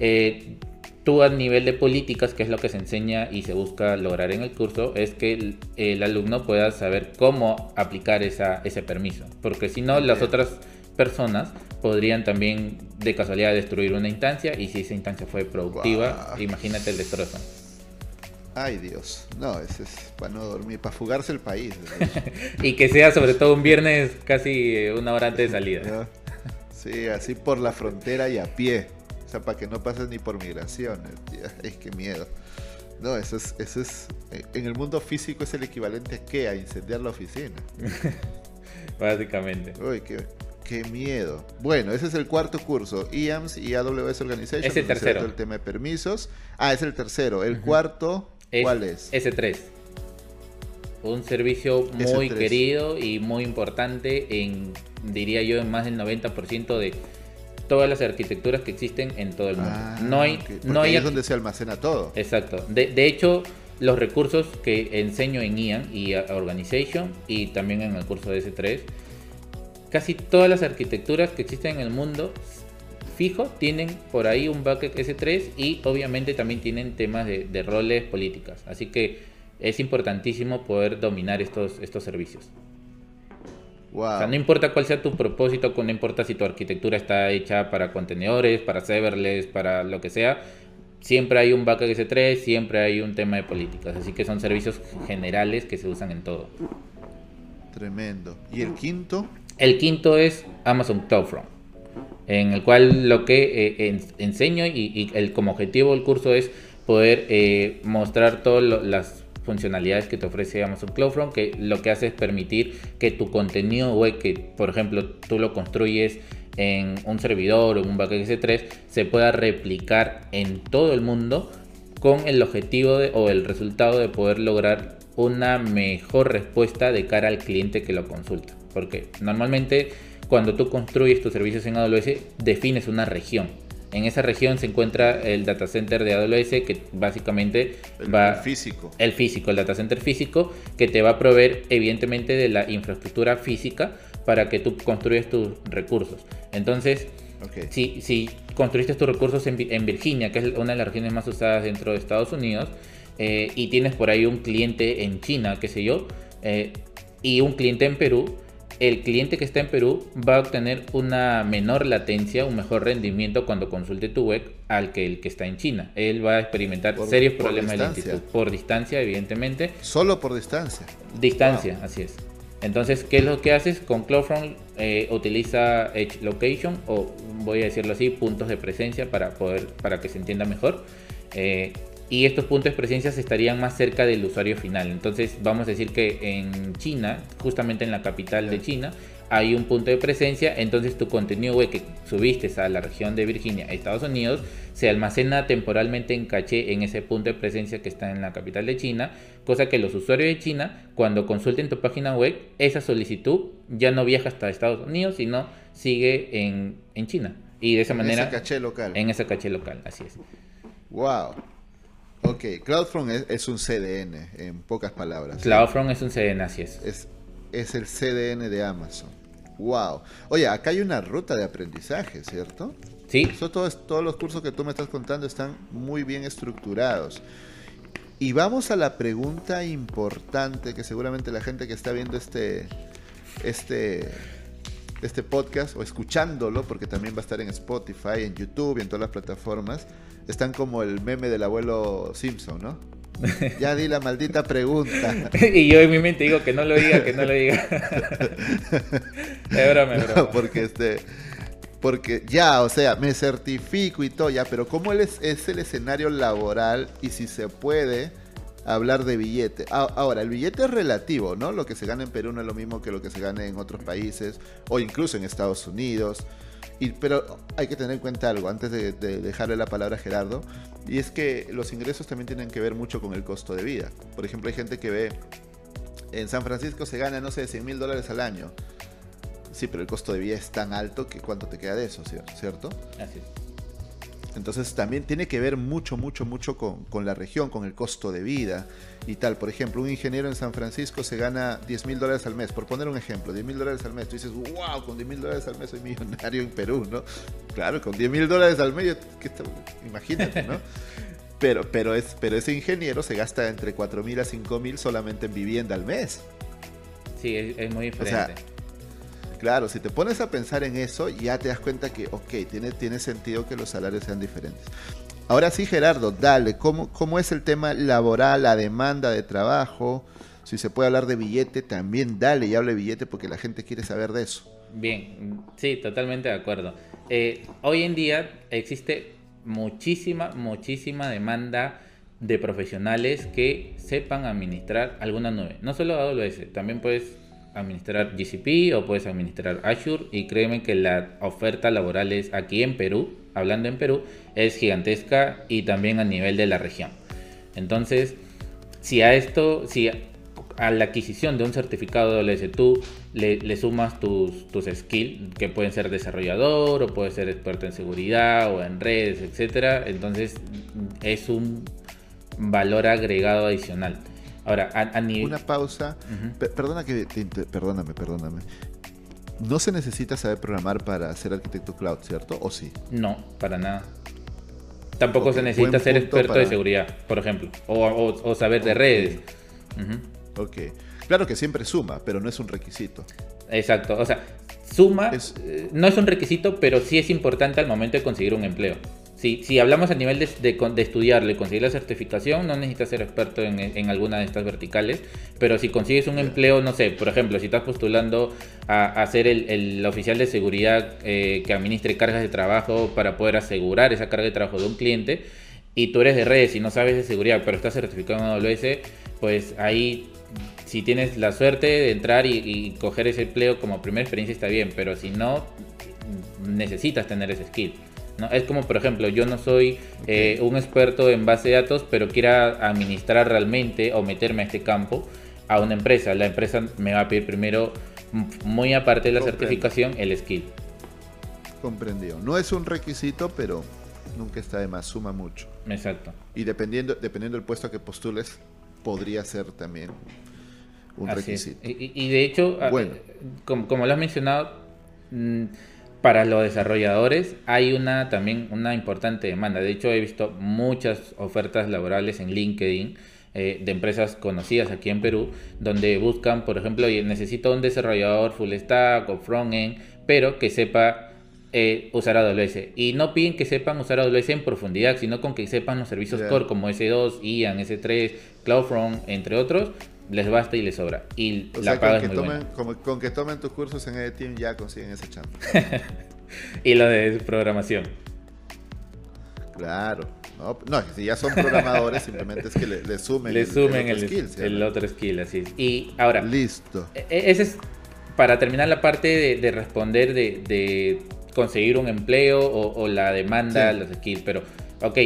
S2: eh, tú a nivel de políticas, que es lo que se enseña y se busca lograr en el curso, es que el, alumno pueda saber cómo aplicar esa, ese permiso. Porque si no, las otras personas podrían también de casualidad destruir una instancia y si esa instancia fue productiva, imagínate el destrozo.
S1: Ay Dios, no, ese es para no dormir, para fugarse el país.
S2: y que sea sobre todo un viernes casi eh, una hora antes de salida.
S1: Sí, así por la frontera y a pie. O sea, para que no pases ni por migración. Es que miedo. No, eso es, eso es. Eh, en el mundo físico es el equivalente a qué? A incendiar la oficina.
S2: Básicamente.
S1: Uy, qué, Qué miedo. Bueno, ese es el cuarto curso. IAMS y AWS Organization.
S2: Es el tercero.
S1: El tema de permisos. Ah, es el tercero. El cuarto, ¿cuál es?
S2: S3. Un servicio muy querido y muy importante en, diría yo, en más del 90% de todas las arquitecturas que existen en todo el mundo.
S1: Ah, no hay, no hay... es donde se almacena todo.
S2: Exacto. De, de hecho, los recursos que enseño en IAM y Organization y también en el curso de S3 casi todas las arquitecturas que existen en el mundo fijo tienen por ahí un bucket S3 y obviamente también tienen temas de, roles políticas. Así que es importantísimo poder dominar estos, estos servicios. O sea, no importa cuál sea tu propósito, no importa si tu arquitectura está hecha para contenedores, para serverless, para lo que sea, siempre hay un bucket S3, siempre hay un tema de políticas. Así que son servicios generales que se usan en todo.
S1: Tremendo. ¿Y el quinto?
S2: El quinto es Amazon CloudFront, en el cual lo que eh, enseño y, el, como objetivo del curso es poder eh, mostrar todas las funcionalidades que te ofrece Amazon CloudFront, que lo que hace es permitir que tu contenido web, que por ejemplo tú lo construyes en un servidor o en un backend S3, se pueda replicar en todo el mundo con el objetivo o el resultado de poder lograr una mejor respuesta de cara al cliente que lo consulta. Porque normalmente cuando tú construyes tus servicios en AWS, defines una región. En esa región se encuentra el data center de AWS que básicamente va...
S1: El físico.
S2: El físico, el data center físico que te va a proveer evidentemente de la infraestructura física para que tú construyas tus recursos. Entonces, si, si construiste tus recursos en, Virginia, que es una de las regiones más usadas dentro de Estados Unidos, eh, y tienes por ahí un cliente en China, qué sé yo, eh, y un cliente en Perú, el cliente que está en Perú va a obtener una menor latencia, un mejor rendimiento cuando consulte tu web al que el que está en China. Él va a experimentar serios problemas de lentitud. Por distancia, evidentemente.
S1: Solo por distancia.
S2: Distancia, así es. Entonces, ¿qué es lo que haces? Con CloudFront eh, utiliza Edge Location o voy a decirlo así, puntos de presencia para poder para que se entienda mejor. Eh, y estos puntos de presencia estarían más cerca del usuario final. Entonces vamos a decir que en China, justamente en la capital de China, hay un punto de presencia, entonces tu contenido web que subiste a la región de Virginia, Estados Unidos, se almacena temporalmente en caché en ese punto de presencia que está en la capital de China, cosa que los usuarios de China, cuando consulten tu página web, esa solicitud ya no viaja hasta Estados Unidos, sino sigue en, en China. Y de esa manera...
S1: En ese caché local.
S2: En ese caché local, así es.
S1: Wow. Ok, CloudFront es, un CDN, en pocas palabras.
S2: CloudFront es un CDN, así es.
S1: es. Es el CDN de Amazon. Wow. Oye, acá hay una ruta de aprendizaje, ¿cierto?
S2: Sí.
S1: todos, todos los cursos que tú me estás contando están muy bien estructurados. Y vamos a la pregunta importante que seguramente la gente que está viendo este, este, este podcast o escuchándolo, porque también va a estar en Spotify, en YouTube y en todas las plataformas, están como el meme del abuelo Simpson, ¿no? Ya di la maldita pregunta.
S2: y yo en mi mente digo que no lo diga, que no lo diga. es broma, es broma.
S1: porque este. Porque ya, o sea, me certifico y todo, ya, pero ¿cómo es, es el escenario laboral y si se puede hablar de billete? Ahora, el billete es relativo, ¿no? Lo que se gana en Perú no es lo mismo que lo que se gana en otros países o incluso en Estados Unidos pero hay que tener en cuenta algo antes de, dejarle la palabra a Gerardo, y es que los ingresos también tienen que ver mucho con el costo de vida. Por ejemplo, hay gente que ve, en San Francisco se gana, no sé, 100 mil dólares al año. Sí, pero el costo de vida es tan alto que cuánto te queda de eso, ¿cierto?
S2: Así es.
S1: Entonces también tiene que ver mucho, mucho, mucho con, la región, con el costo de vida y tal. Por ejemplo, un ingeniero en San Francisco se gana 10 mil dólares al mes, por poner un ejemplo, 10 mil dólares al mes. Tú dices, wow, con 10 mil dólares al mes soy millonario en Perú, ¿no? Claro, con 10 mil dólares al mes, imagínate, ¿no? Pero, pero, es, pero ese ingeniero se gasta entre 4 mil a 5 mil solamente en vivienda al mes.
S2: Sí, es, muy diferente.
S1: Claro, si te pones a pensar en eso, ya te das cuenta que, ok, tiene, tiene sentido que los salarios sean diferentes. Ahora sí, Gerardo, dale, ¿cómo, ¿cómo es el tema laboral, la demanda de trabajo? Si se puede hablar de billete, también dale y hable billete porque la gente quiere saber de eso.
S2: Bien, sí, totalmente de acuerdo. Eh, hoy en día existe muchísima, muchísima demanda de profesionales que sepan administrar alguna nube. No solo AWS, también puedes administrar GCP o puedes administrar Azure y créeme que la oferta laboral es aquí en Perú, hablando en Perú, es gigantesca y también a nivel de la región. Entonces, si a esto, si a la adquisición de un certificado de AWS tú le, sumas tus, tus skills, que pueden ser desarrollador o puedes ser experto en seguridad o en redes, etcétera, entonces es un valor agregado adicional. Ahora, a,
S1: Una pausa. Perdona que perdóname, perdóname. No se necesita saber programar para ser arquitecto cloud, ¿cierto? ¿O sí?
S2: No, para nada. Tampoco se necesita ser experto de seguridad, por ejemplo, o, saber de redes.
S1: Ok. Claro que siempre suma, pero no es un requisito.
S2: Exacto. O sea, suma eh, no es un requisito, pero sí es importante al momento de conseguir un empleo. Si, si hablamos a nivel de, de, estudiarlo y conseguir la certificación, no necesitas ser experto en, alguna de estas verticales, pero si consigues un empleo, no sé, por ejemplo, si estás postulando a, ser el, oficial de seguridad eh, que administre cargas de trabajo para poder asegurar esa carga de trabajo de un cliente, y tú eres de redes y no sabes de seguridad, pero estás certificado en AWS, pues ahí si tienes la suerte de entrar y, y, coger ese empleo como primera experiencia está bien, pero si no, necesitas tener ese skill. Es como, por ejemplo, yo no soy eh, un experto en base de datos, pero quiera administrar realmente o meterme a este campo a una empresa. La empresa me va a pedir primero, muy aparte de la certificación, el skill.
S1: Comprendido. No es un requisito, pero nunca está de más, suma mucho.
S2: Exacto.
S1: Y dependiendo, dependiendo del puesto que postules, podría ser también un requisito.
S2: Y, de hecho, ah, como, como, lo has mencionado, mm, para los desarrolladores hay una también una importante demanda. De hecho, he visto muchas ofertas laborales en LinkedIn eh, de empresas conocidas aquí en Perú, donde buscan, por ejemplo, necesito un desarrollador full stack o front-end, pero que sepa eh, usar AWS. Y no piden que sepan usar AWS en profundidad, sino con que sepan los servicios core como S2, IAN, S3, CloudFront, entre otros, les basta y les sobra. Y la paga es muy
S1: tomen, con que tomen tus cursos en EdTeam ya consiguen ese chance.
S2: y lo de programación.
S1: Claro. No, si ya son programadores, simplemente es que le, sumen,
S2: le sumen el, el, otro skill, así. Y ahora.
S1: Listo.
S2: E, e, ese es para terminar la parte de, responder de, conseguir un empleo o, la demanda, los skills, pero, ok,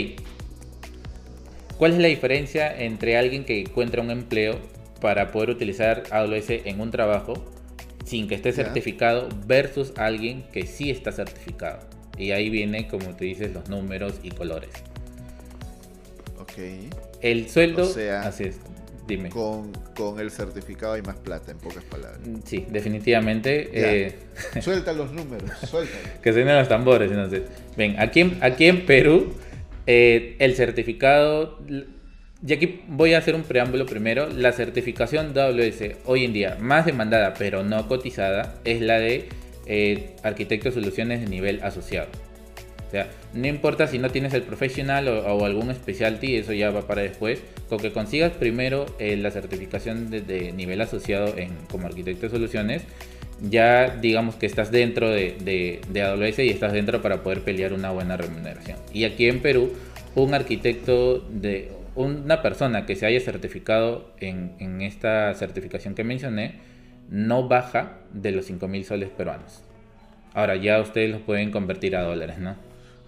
S2: ¿cuál es la diferencia entre alguien que encuentra un empleo para poder utilizar AWS en un trabajo sin que esté certificado versus alguien que sí está certificado? Y ahí viene, como te dices, los números y colores.
S1: Ok.
S2: El sueldo, así es, dime.
S1: Con, con, el certificado hay más plata, en pocas palabras. Mm,
S2: sí, definitivamente. Eh...
S1: Suelta los números, suelta.
S2: que suenen los tambores, entonces. Ven, aquí en, aquí en Perú, eh, el certificado... Y aquí voy a hacer un preámbulo primero. La certificación AWS hoy en día más demandada, pero no cotizada, es la de eh, arquitecto de soluciones de nivel asociado. O sea, no importa si no tienes el profesional o, algún specialty, eso ya va para después. Con que consigas primero eh, la certificación de, nivel asociado en, como arquitecto de soluciones, ya digamos que estás dentro de, de, AWS y estás dentro para poder pelear una buena remuneración. Y aquí en Perú, un arquitecto de una persona que se haya certificado en, en esta certificación que mencioné, no baja de los 5 mil soles peruanos. Ahora ya ustedes los pueden convertir a dólares, ¿no?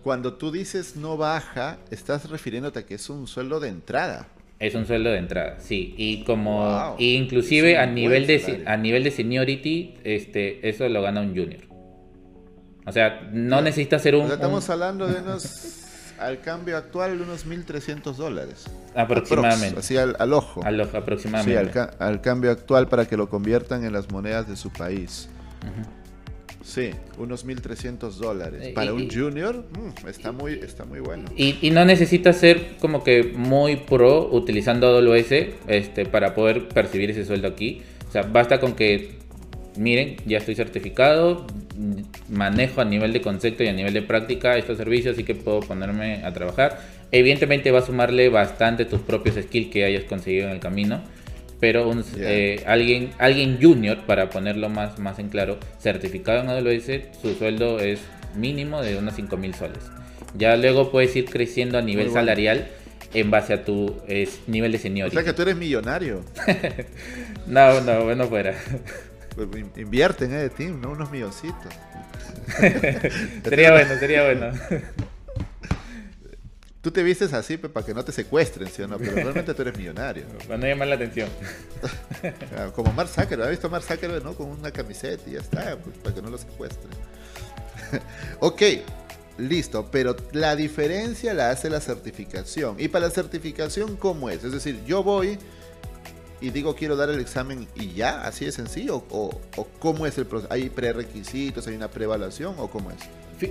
S1: Cuando tú dices no baja, estás refiriéndote a que es un sueldo de entrada.
S2: Es un sueldo de entrada, sí. Y como inclusive a nivel de a nivel de seniority, este, eso lo gana un junior. O sea, no necesita ser un.
S1: estamos hablando de unos al cambio actual unos 1.300 dólares.
S2: Aproximadamente.
S1: así al, ojo.
S2: Al ojo, aproximadamente.
S1: Sí, al, cambio actual para que lo conviertan en las monedas de su país. Sí, unos 1.300 dólares. Eh, para un junior mm, está, muy, está muy bueno.
S2: Y, no necesita ser como que muy pro utilizando AWS este, para poder percibir ese sueldo aquí. O sea, basta con que miren, ya estoy certificado, manejo a nivel de concepto y a nivel de práctica estos servicios, así que puedo ponerme a trabajar. Evidentemente va a sumarle bastante tus propios skills que hayas conseguido en el camino, pero eh, alguien, alguien junior, para ponerlo más, más en claro, certificado en AWS, su sueldo es mínimo de unos 5 mil soles. Ya luego puedes ir creciendo a nivel salarial en base a tu nivel de seniority.
S1: O sea que tú eres millonario.
S2: no, no, bueno fuera.
S1: Pues, invierten eh, de team, ¿no? Unos milloncitos.
S2: sería bueno, sería bueno.
S1: Tú te vistes así para que no te secuestren, ¿sí o no? Pero realmente tú eres millonario.
S2: Para no llamar la atención.
S1: Como Mark Zuckerberg. ¿Has visto a Mark Zuckerberg, no? Con una camiseta y ya está, pues, para que no lo secuestren. ok, listo. Pero la diferencia la hace la certificación. Y para la certificación, ¿cómo es? Es decir, yo voy y digo quiero dar el examen y ya, así de sencillo, o, cómo es el proceso, hay prerequisitos, hay una preevaluación o cómo es.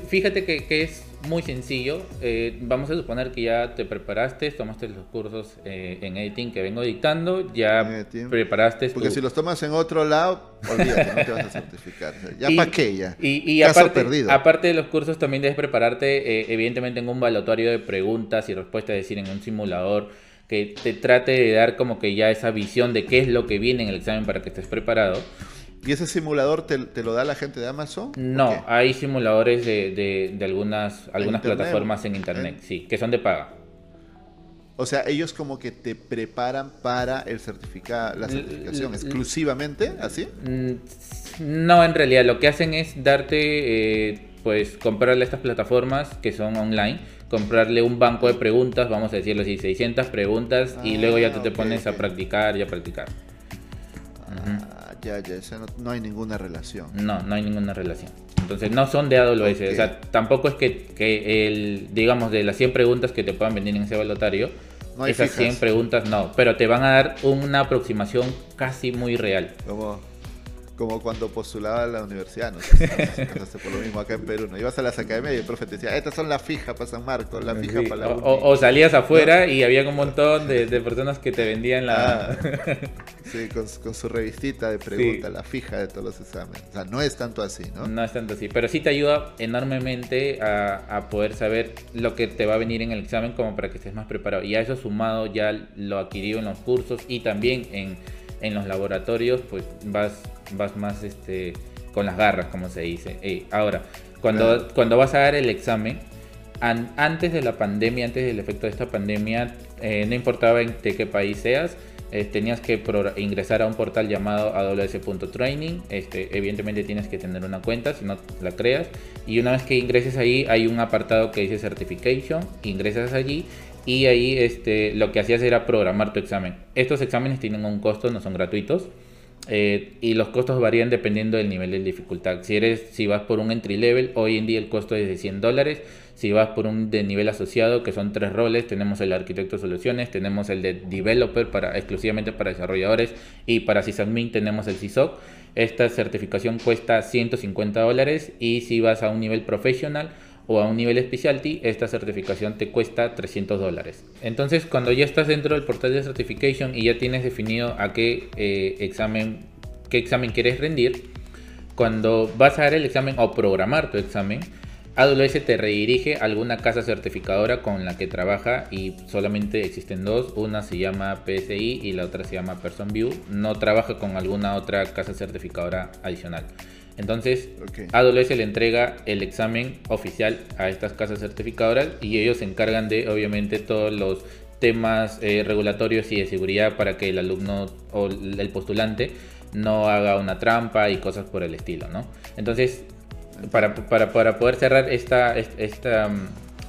S2: Fíjate que, que es muy sencillo. Eh, vamos a suponer que ya te preparaste, tomaste los cursos eh, en editing que vengo dictando, ya preparaste.
S1: Porque si los tomas en otro lado, olvídate, no te vas a certificar. ¿Ya para qué ya?
S2: Y, y aparte, aparte, de los cursos, también debes prepararte, eh, evidentemente, en un balotario de preguntas y respuestas, es decir, en un simulador que te trate de dar como que ya esa visión de qué es lo que viene en el examen para que estés preparado.
S1: ¿Y ese simulador te, lo da la gente de Amazon?
S2: No, hay simuladores de, de, algunas, algunas plataformas en Internet, sí, que son de paga.
S1: O sea, ellos como que te preparan para el certificado, la certificación exclusivamente, ¿así?
S2: Mm, no, en realidad lo que hacen es darte, eh, pues, comprarle estas plataformas que son online comprarle un banco de preguntas, vamos a decirlo así, 600 preguntas y luego ya tú te pones a practicar y a practicar.
S1: Ah, ya, ya, no, hay ninguna relación.
S2: No, no hay ninguna relación. Entonces no son de AWS, o sea, tampoco es que, que, el, digamos, de las 100 preguntas que te puedan venir en ese balotario, no esas 100 preguntas no, pero te van a dar una aproximación casi muy real.
S1: ¿Cómo? Como cuando postulaba a la universidad, no sé, por lo mismo acá en Perú, ¿no? Ibas a las academias y el profe te decía, estas son las fijas para San Marcos, la fija para la
S2: o, salías afuera y había un montón de, personas que te vendían la... Ah,
S1: sí, con, su revistita de preguntas, la fija de todos los exámenes. O sea, no es tanto así, ¿no?
S2: No es tanto así, pero sí te ayuda enormemente a, a poder saber lo que te va a venir en el examen como para que estés más preparado. Y a eso sumado ya lo adquirido en los cursos y también en en los laboratorios pues vas, vas más este, con las garras, como se dice. ahora, cuando, cuando vas a dar el examen, antes de la pandemia, antes del efecto de esta pandemia, eh, no importaba en de qué país seas, eh, tenías que ingresar a un portal llamado aws.training. Este, evidentemente tienes que tener una cuenta, si no la creas. Y una vez que ingreses ahí, hay un apartado que dice Certification. Ingresas allí y ahí este, lo que hacías era programar tu examen. Estos exámenes tienen un costo, no son gratuitos. Eh, y los costos varían dependiendo del nivel de dificultad. Si, eres, si vas por un entry level, hoy en día el costo es de 100 dólares. Si vas por un de nivel asociado, que son tres roles, tenemos el arquitecto soluciones, tenemos el de developer para, exclusivamente para desarrolladores y para sysadmin tenemos el CISOC. Esta certificación cuesta 150 dólares y si vas a un nivel profesional o a un nivel specialty, esta certificación te cuesta 300 dólares. Entonces, cuando ya estás dentro del portal de certification y ya tienes definido a qué eh, examen, qué examen quieres rendir, cuando vas a dar el examen o programar tu examen, AWS te redirige a alguna casa certificadora con la que trabaja y solamente existen dos. Una se llama PSI y la otra se llama PersonView. No trabaja con alguna otra casa certificadora adicional. Entonces, AWS le entrega el examen oficial a estas casas certificadoras y ellos se encargan de, obviamente, todos los temas eh, regulatorios y de seguridad para que el alumno o el postulante no haga una trampa y cosas por el estilo, ¿no? Entonces, para, poder cerrar esta, esta,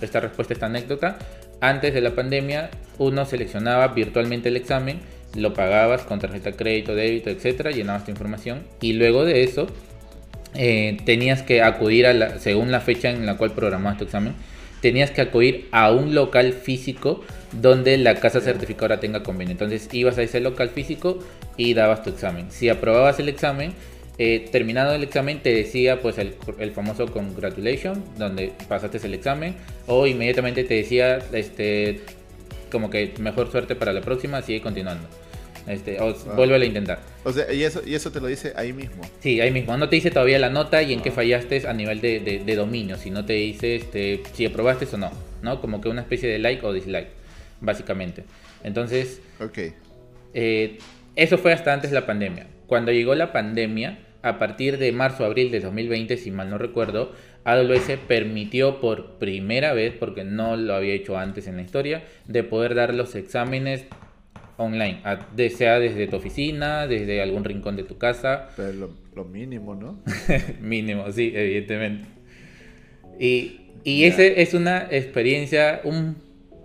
S2: esta respuesta, esta anécdota, antes de la pandemia uno seleccionaba virtualmente el examen, lo pagabas con tarjeta crédito, débito, etcétera, llenabas tu información y luego de eso eh, tenías que acudir a la, según la fecha en la cual programabas tu examen, tenías que acudir a un local físico donde la casa certificadora tenga convenio. Entonces ibas a ese local físico y dabas tu examen. Si aprobabas el examen, eh, terminado el examen te decía pues el, el, famoso congratulation, donde pasaste el examen, o inmediatamente te decía este como que mejor suerte para la próxima, sigue continuando. Este, o ah. vuelve a intentar.
S1: O sea, y eso, y eso te lo dice ahí mismo.
S2: Sí, ahí mismo. No te dice todavía la nota y en qué ah. fallaste a nivel de, de, dominio, sino te dice este, si aprobaste o no, ¿no? Como que una especie de like o dislike, básicamente. Entonces,
S1: okay.
S2: Eh, eso fue hasta antes de la pandemia. Cuando llegó la pandemia, a partir de marzo-abril de 2020, si mal no recuerdo, AWS permitió por primera vez, porque no lo había hecho antes en la historia, de poder dar los exámenes online, sea desde tu oficina, desde algún rincón de tu casa.
S1: Pero lo, mínimo, ¿no?
S2: mínimo, sí, evidentemente. Y, y esa es una experiencia un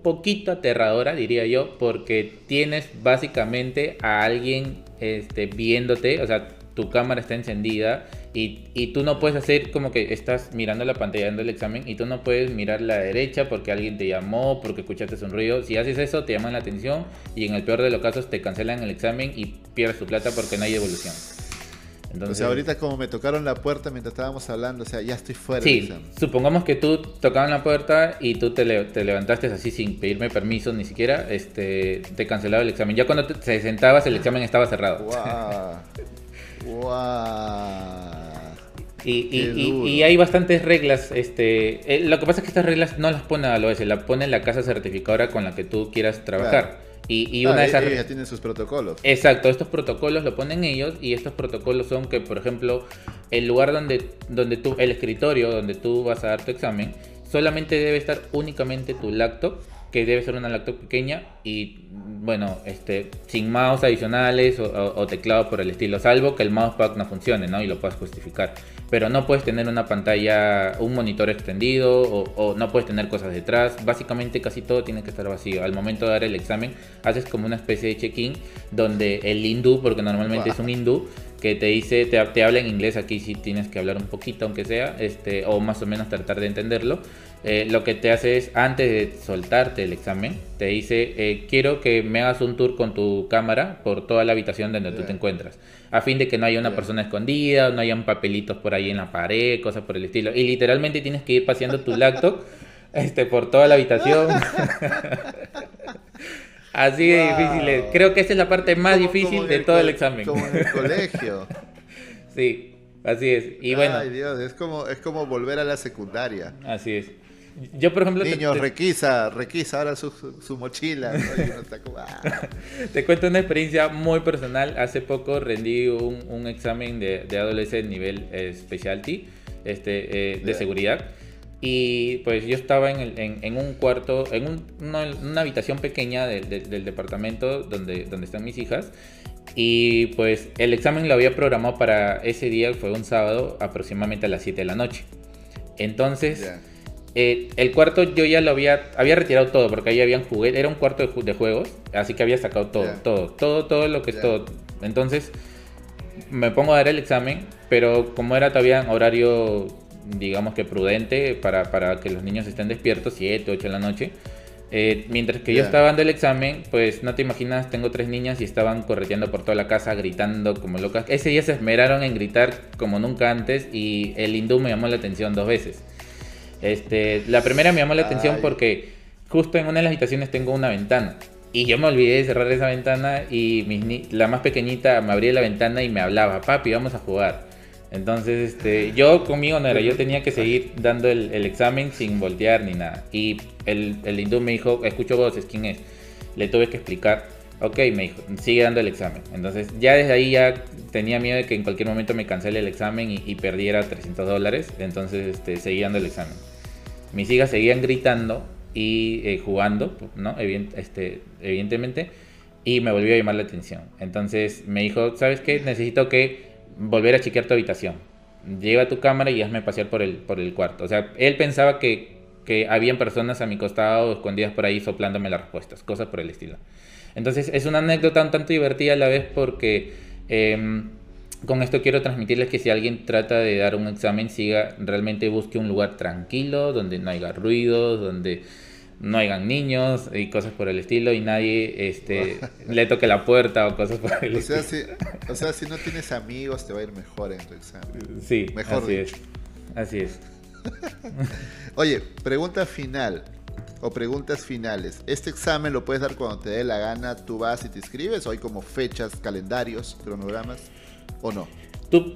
S2: poquito aterradora, diría yo, porque tienes básicamente a alguien este, viéndote, o sea, tu cámara está encendida y, y, tú no puedes hacer como que estás mirando la pantalla del examen y tú no puedes mirar la derecha porque alguien te llamó, porque escuchaste un ruido. Si haces eso, te llaman la atención y en el peor de los casos te cancelan el examen y pierdes tu plata porque no hay devolución.
S1: Entonces, o sea, ahorita como me tocaron la puerta mientras estábamos hablando, o sea, ya estoy fuera
S2: sí, del examen. Supongamos que tú tocaban la puerta y tú te, te, levantaste así sin pedirme permiso ni siquiera, este, te cancelaba el examen. Ya cuando te, sentabas el examen estaba cerrado. Y, hay bastantes reglas. Este, eh, lo que pasa es que estas reglas no las pone a lo las pone la casa certificadora con la que tú quieras trabajar. Y,
S1: una de esas. Ellos ya tienen sus protocolos.
S2: Exacto, estos protocolos lo ponen ellos y estos protocolos son que, por ejemplo, el lugar donde, donde tú, el escritorio donde tú vas a dar tu examen, solamente debe estar únicamente tu laptop que debe ser una laptop pequeña y bueno, este, sin mouse adicionales o, teclado por el estilo, salvo que el mousepad no funcione, ¿no? Y lo puedas justificar. Pero no puedes tener una pantalla, un monitor extendido o, no puedes tener cosas detrás. Básicamente casi todo tiene que estar vacío. Al momento de dar el examen, haces como una especie de check-in donde el hindú, porque normalmente es un hindú, que te dice, te, te, habla en inglés, aquí sí tienes que hablar un poquito, aunque sea, este, o más o menos tratar de entenderlo. Eh, lo que te hace es, antes de soltarte el examen, te dice, eh, quiero que me hagas un tour con tu cámara por toda la habitación donde tú te encuentras, a fin de que no haya una persona escondida, no hayan papelitos por ahí en la pared, cosas por el estilo. Y literalmente tienes que ir paseando tu laptop este, por toda la habitación. Así de difícil Creo que esa es la parte más difícil de todo el examen.
S1: Como en el colegio.
S2: sí, así es. Y bueno.
S1: Ay, Dios, es como, es como volver a la secundaria.
S2: Así es. Yo, por ejemplo.
S1: Niños, requisa, requisa ahora su, su, mochila.
S2: Ah. te cuento una experiencia muy personal. Hace poco rendí un, un examen de, de adolescente nivel eh, specialty este, eh, de seguridad. Y pues yo estaba en, el- en- en un cuarto, en un- una, una habitación pequeña del- del- del departamento donde, donde están mis hijas. Y pues el examen lo había programado para ese día, fue un sábado, aproximadamente a las 7 de la noche. Entonces,
S1: Ya.
S2: eh, el cuarto yo ya lo había, había retirado todo, porque ahí habían juguetes, era un cuarto de, de juegos, así que había sacado todo,
S1: Ya.
S2: todo, todo, todo lo que
S1: Ya.
S2: todo. Entonces, me pongo a dar el examen, pero como era todavía en horario, digamos que prudente, para, para que los niños estén despiertos, 7, 8 de la noche, eh, mientras que yo estaba dando el examen, pues no te imaginas, tengo tres niñas y estaban correteando por toda la casa, gritando como locas. Ese día se esmeraron en gritar como nunca antes y el hindú me llamó la atención dos veces. Este, la primera me llamó la atención porque justo en una de las habitaciones tengo una ventana. Y yo me olvidé de cerrar esa ventana y mis ni- la más pequeñita me abría la ventana y me hablaba, papi, vamos a jugar. Entonces, este, yo conmigo no era, yo tenía que seguir dando el, examen sin voltear ni nada. Y el, el hindú me dijo, escucho voces, ¿quién es? Le tuve que explicar, ok, me dijo, sigue dando el examen. Entonces, ya desde ahí ya tenía miedo de que en cualquier momento me cancele el examen y, perdiera 300 dólares. Entonces, este, seguí dando el examen. Mis hijas seguían gritando y eh, jugando, ¿no? Este, evidentemente. Y me volvió a llamar la atención. Entonces me dijo, ¿sabes qué? Necesito que volver a chequear tu habitación. Lleva tu cámara y hazme pasear por el, por el cuarto. O sea, él pensaba que, que habían personas a mi costado escondidas por ahí soplándome las respuestas, cosas por el estilo. Entonces es una anécdota un tanto divertida a la vez porque em, con esto quiero transmitirles que si alguien trata de dar un examen, siga, realmente busque un lugar tranquilo, donde no haya ruidos, donde no hayan niños y cosas por el estilo y nadie este, le toque la puerta o cosas por el
S1: O sea,
S2: estilo.
S1: si, o sea, si no tienes amigos, te va a ir mejor en tu examen.
S2: Sí,
S1: mejor
S2: así
S1: dicho.
S2: es. Así es.
S1: Oye, pregunta final o preguntas finales. ¿Este examen lo puedes dar cuando te dé la gana? ¿Tú vas y te inscribes? ¿O hay como fechas, calendarios, cronogramas? ¿O no?
S2: Tú,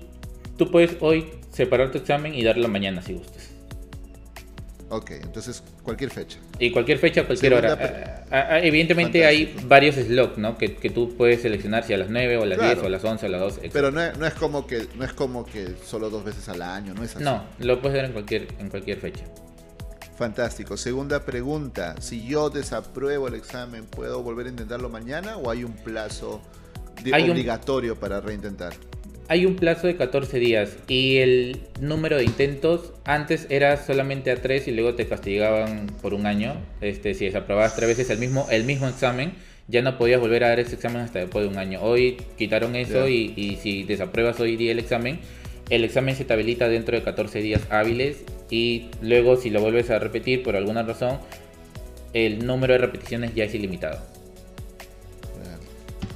S2: tú puedes hoy separar tu examen y darlo mañana si gustes.
S1: Ok, entonces cualquier fecha.
S2: Y cualquier fecha, cualquier
S1: Segunda
S2: hora. Ah, ah, evidentemente hay varios slots, ¿no? Que, que tú puedes seleccionar si a las 9 o a las
S1: Claro.
S2: 10 o a las 11 o a las 12.
S1: Pero no es, no es como que no es como que solo dos veces al año, no es así.
S2: No, lo puedes dar en cualquier, en cualquier fecha.
S1: Fantástico. Segunda pregunta. Si yo desapruebo el examen, ¿puedo volver a intentarlo mañana o hay un plazo de-
S2: Hay un-
S1: obligatorio para reintentar?
S2: Hay un plazo de 14 días y el número de intentos antes era solamente a 3 y luego te castigaban por un año. Este, si desaprobabas tres veces el mismo, el mismo examen, ya no podías volver a dar ese examen hasta después de un año. Hoy quitaron eso y, y si desapruebas hoy día el examen, el examen se te habilita dentro de 14 días hábiles y luego si lo vuelves a repetir por alguna razón, el número de repeticiones ya es ilimitado.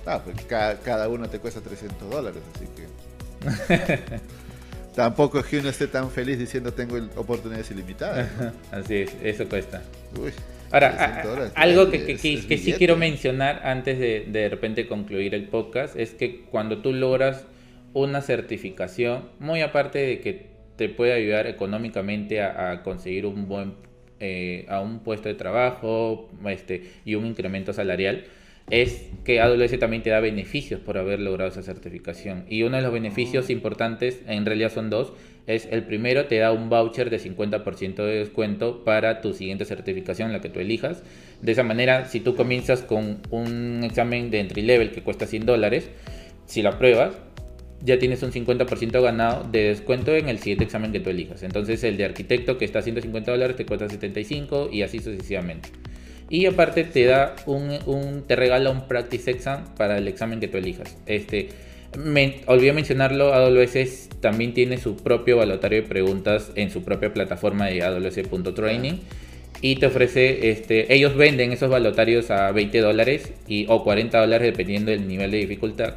S1: Ah, pues ca- cada, uno te cuesta 300 dólares, así que... Tampoco es que uno esté tan feliz diciendo tengo oportunidades ilimitadas. ¿no?
S2: Así es, eso cuesta.
S1: Uy,
S2: Ahora,
S1: 300
S2: a-
S1: dólares,
S2: algo que,
S1: es-
S2: que-
S1: es
S2: que- sí quiero mencionar antes de de repente concluir el podcast es que cuando tú logras una certificación, muy aparte de que te puede ayudar económicamente a, a conseguir un buen eh, a un puesto de trabajo este, y un incremento salarial, es que AWS también te da beneficios por haber logrado esa certificación. Y uno de los beneficios importantes, en realidad son dos, es el primero te da un voucher de 50% de descuento para tu siguiente certificación, la que tú elijas. De esa manera, si tú comienzas con un examen de entry level que cuesta 100 dólares, si lo apruebas, ya tienes un 50% ganado de descuento en el siguiente examen que tú elijas. Entonces el de arquitecto que está a 150 dólares te cuesta 75 y así sucesivamente. Y aparte te da un, te regala un practice exam para el examen que tú elijas. Este, me olvidé mencionarlo, AWS también tiene su propio evaluatorio de preguntas en su propia plataforma de aws.training y te ofrece, este, ellos venden esos evaluatarios a 20 dólares y, o 40 dólares dependiendo del nivel de dificultad.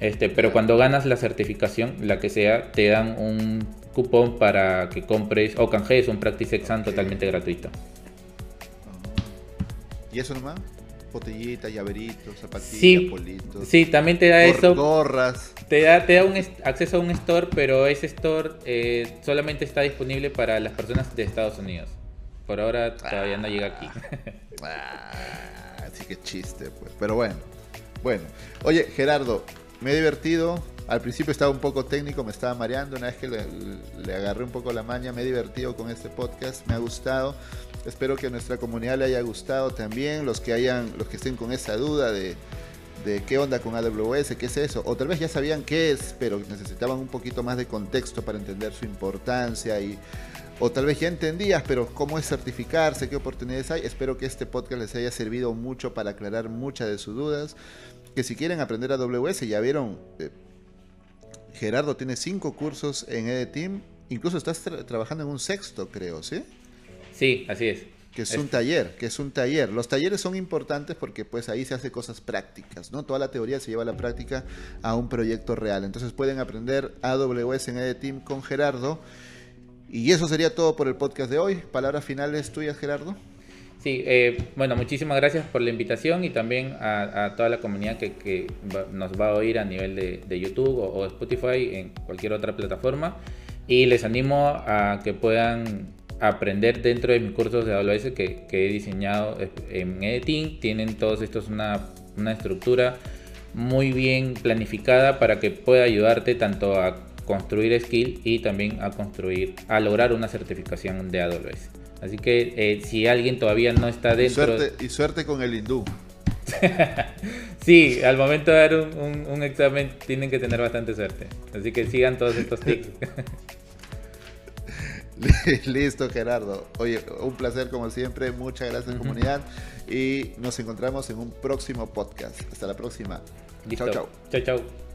S2: Este, pero cuando ganas la certificación, la que sea, te dan un cupón para que compres o canjees un practice exam totalmente gratuito.
S1: ¿Y eso nomás? Botellita, llaveritos, zapatillas,
S2: Sí,
S1: politos.
S2: Sí, también te da eso.
S1: Gorras.
S2: Te da, te da un acceso a un store, pero ese store eh, solamente está disponible para las personas de Estados Unidos. Por ahora todavía no llega aquí.
S1: Ah, así que chiste, pues. Pero bueno. Bueno. Oye, Gerardo, me he divertido. Al principio estaba un poco técnico, me estaba mareando. Una vez que le, le, agarré un poco la maña, me he divertido con este podcast, me ha gustado. Espero que a nuestra comunidad le haya gustado también. Los que hayan, los que estén con esa duda de, de qué onda con AWS, qué es eso, o tal vez ya sabían qué es, pero necesitaban un poquito más de contexto para entender su importancia y o tal vez ya entendías, pero cómo es certificarse, qué oportunidades hay. Espero que este podcast les haya servido mucho para aclarar muchas de sus dudas. Que si quieren aprender AWS, ya vieron, eh, Gerardo tiene cinco cursos en EDTeam, incluso estás trabajando en un sexto, creo, ¿sí?
S2: Sí, así es
S1: que es, un taller, que es un taller. Los talleres son importantes porque pues ahí se hace cosas prácticas, ¿no? Toda la teoría se lleva a la práctica a un proyecto real. Entonces pueden aprender AWS en EDTeam con Gerardo. Y eso sería todo por el podcast de hoy. Palabras finales tuyas, Gerardo.
S2: Sí, eh, bueno, muchísimas gracias por la invitación y también a, toda la comunidad que, nos va a oír a nivel de, YouTube o Spotify en cualquier otra plataforma. Y les animo a que puedan aprender dentro de mis cursos de AWS que, que he diseñado en Editing. Tienen todos estos una, una estructura muy bien planificada para que pueda ayudarte tanto a construir skill y también a construir, a lograr una certificación de AWS. Así que eh, si alguien todavía no está dentro...
S1: Y suerte, y suerte con el hindú.
S2: sí, al momento de dar un, un, examen tienen que tener bastante suerte. Así que sigan todos estos tips.
S1: Listo, Gerardo. Oye, un placer como siempre. Muchas gracias, comunidad. Y nos encontramos en un próximo podcast. Hasta la próxima.
S2: Chao, chao. Chao, chao.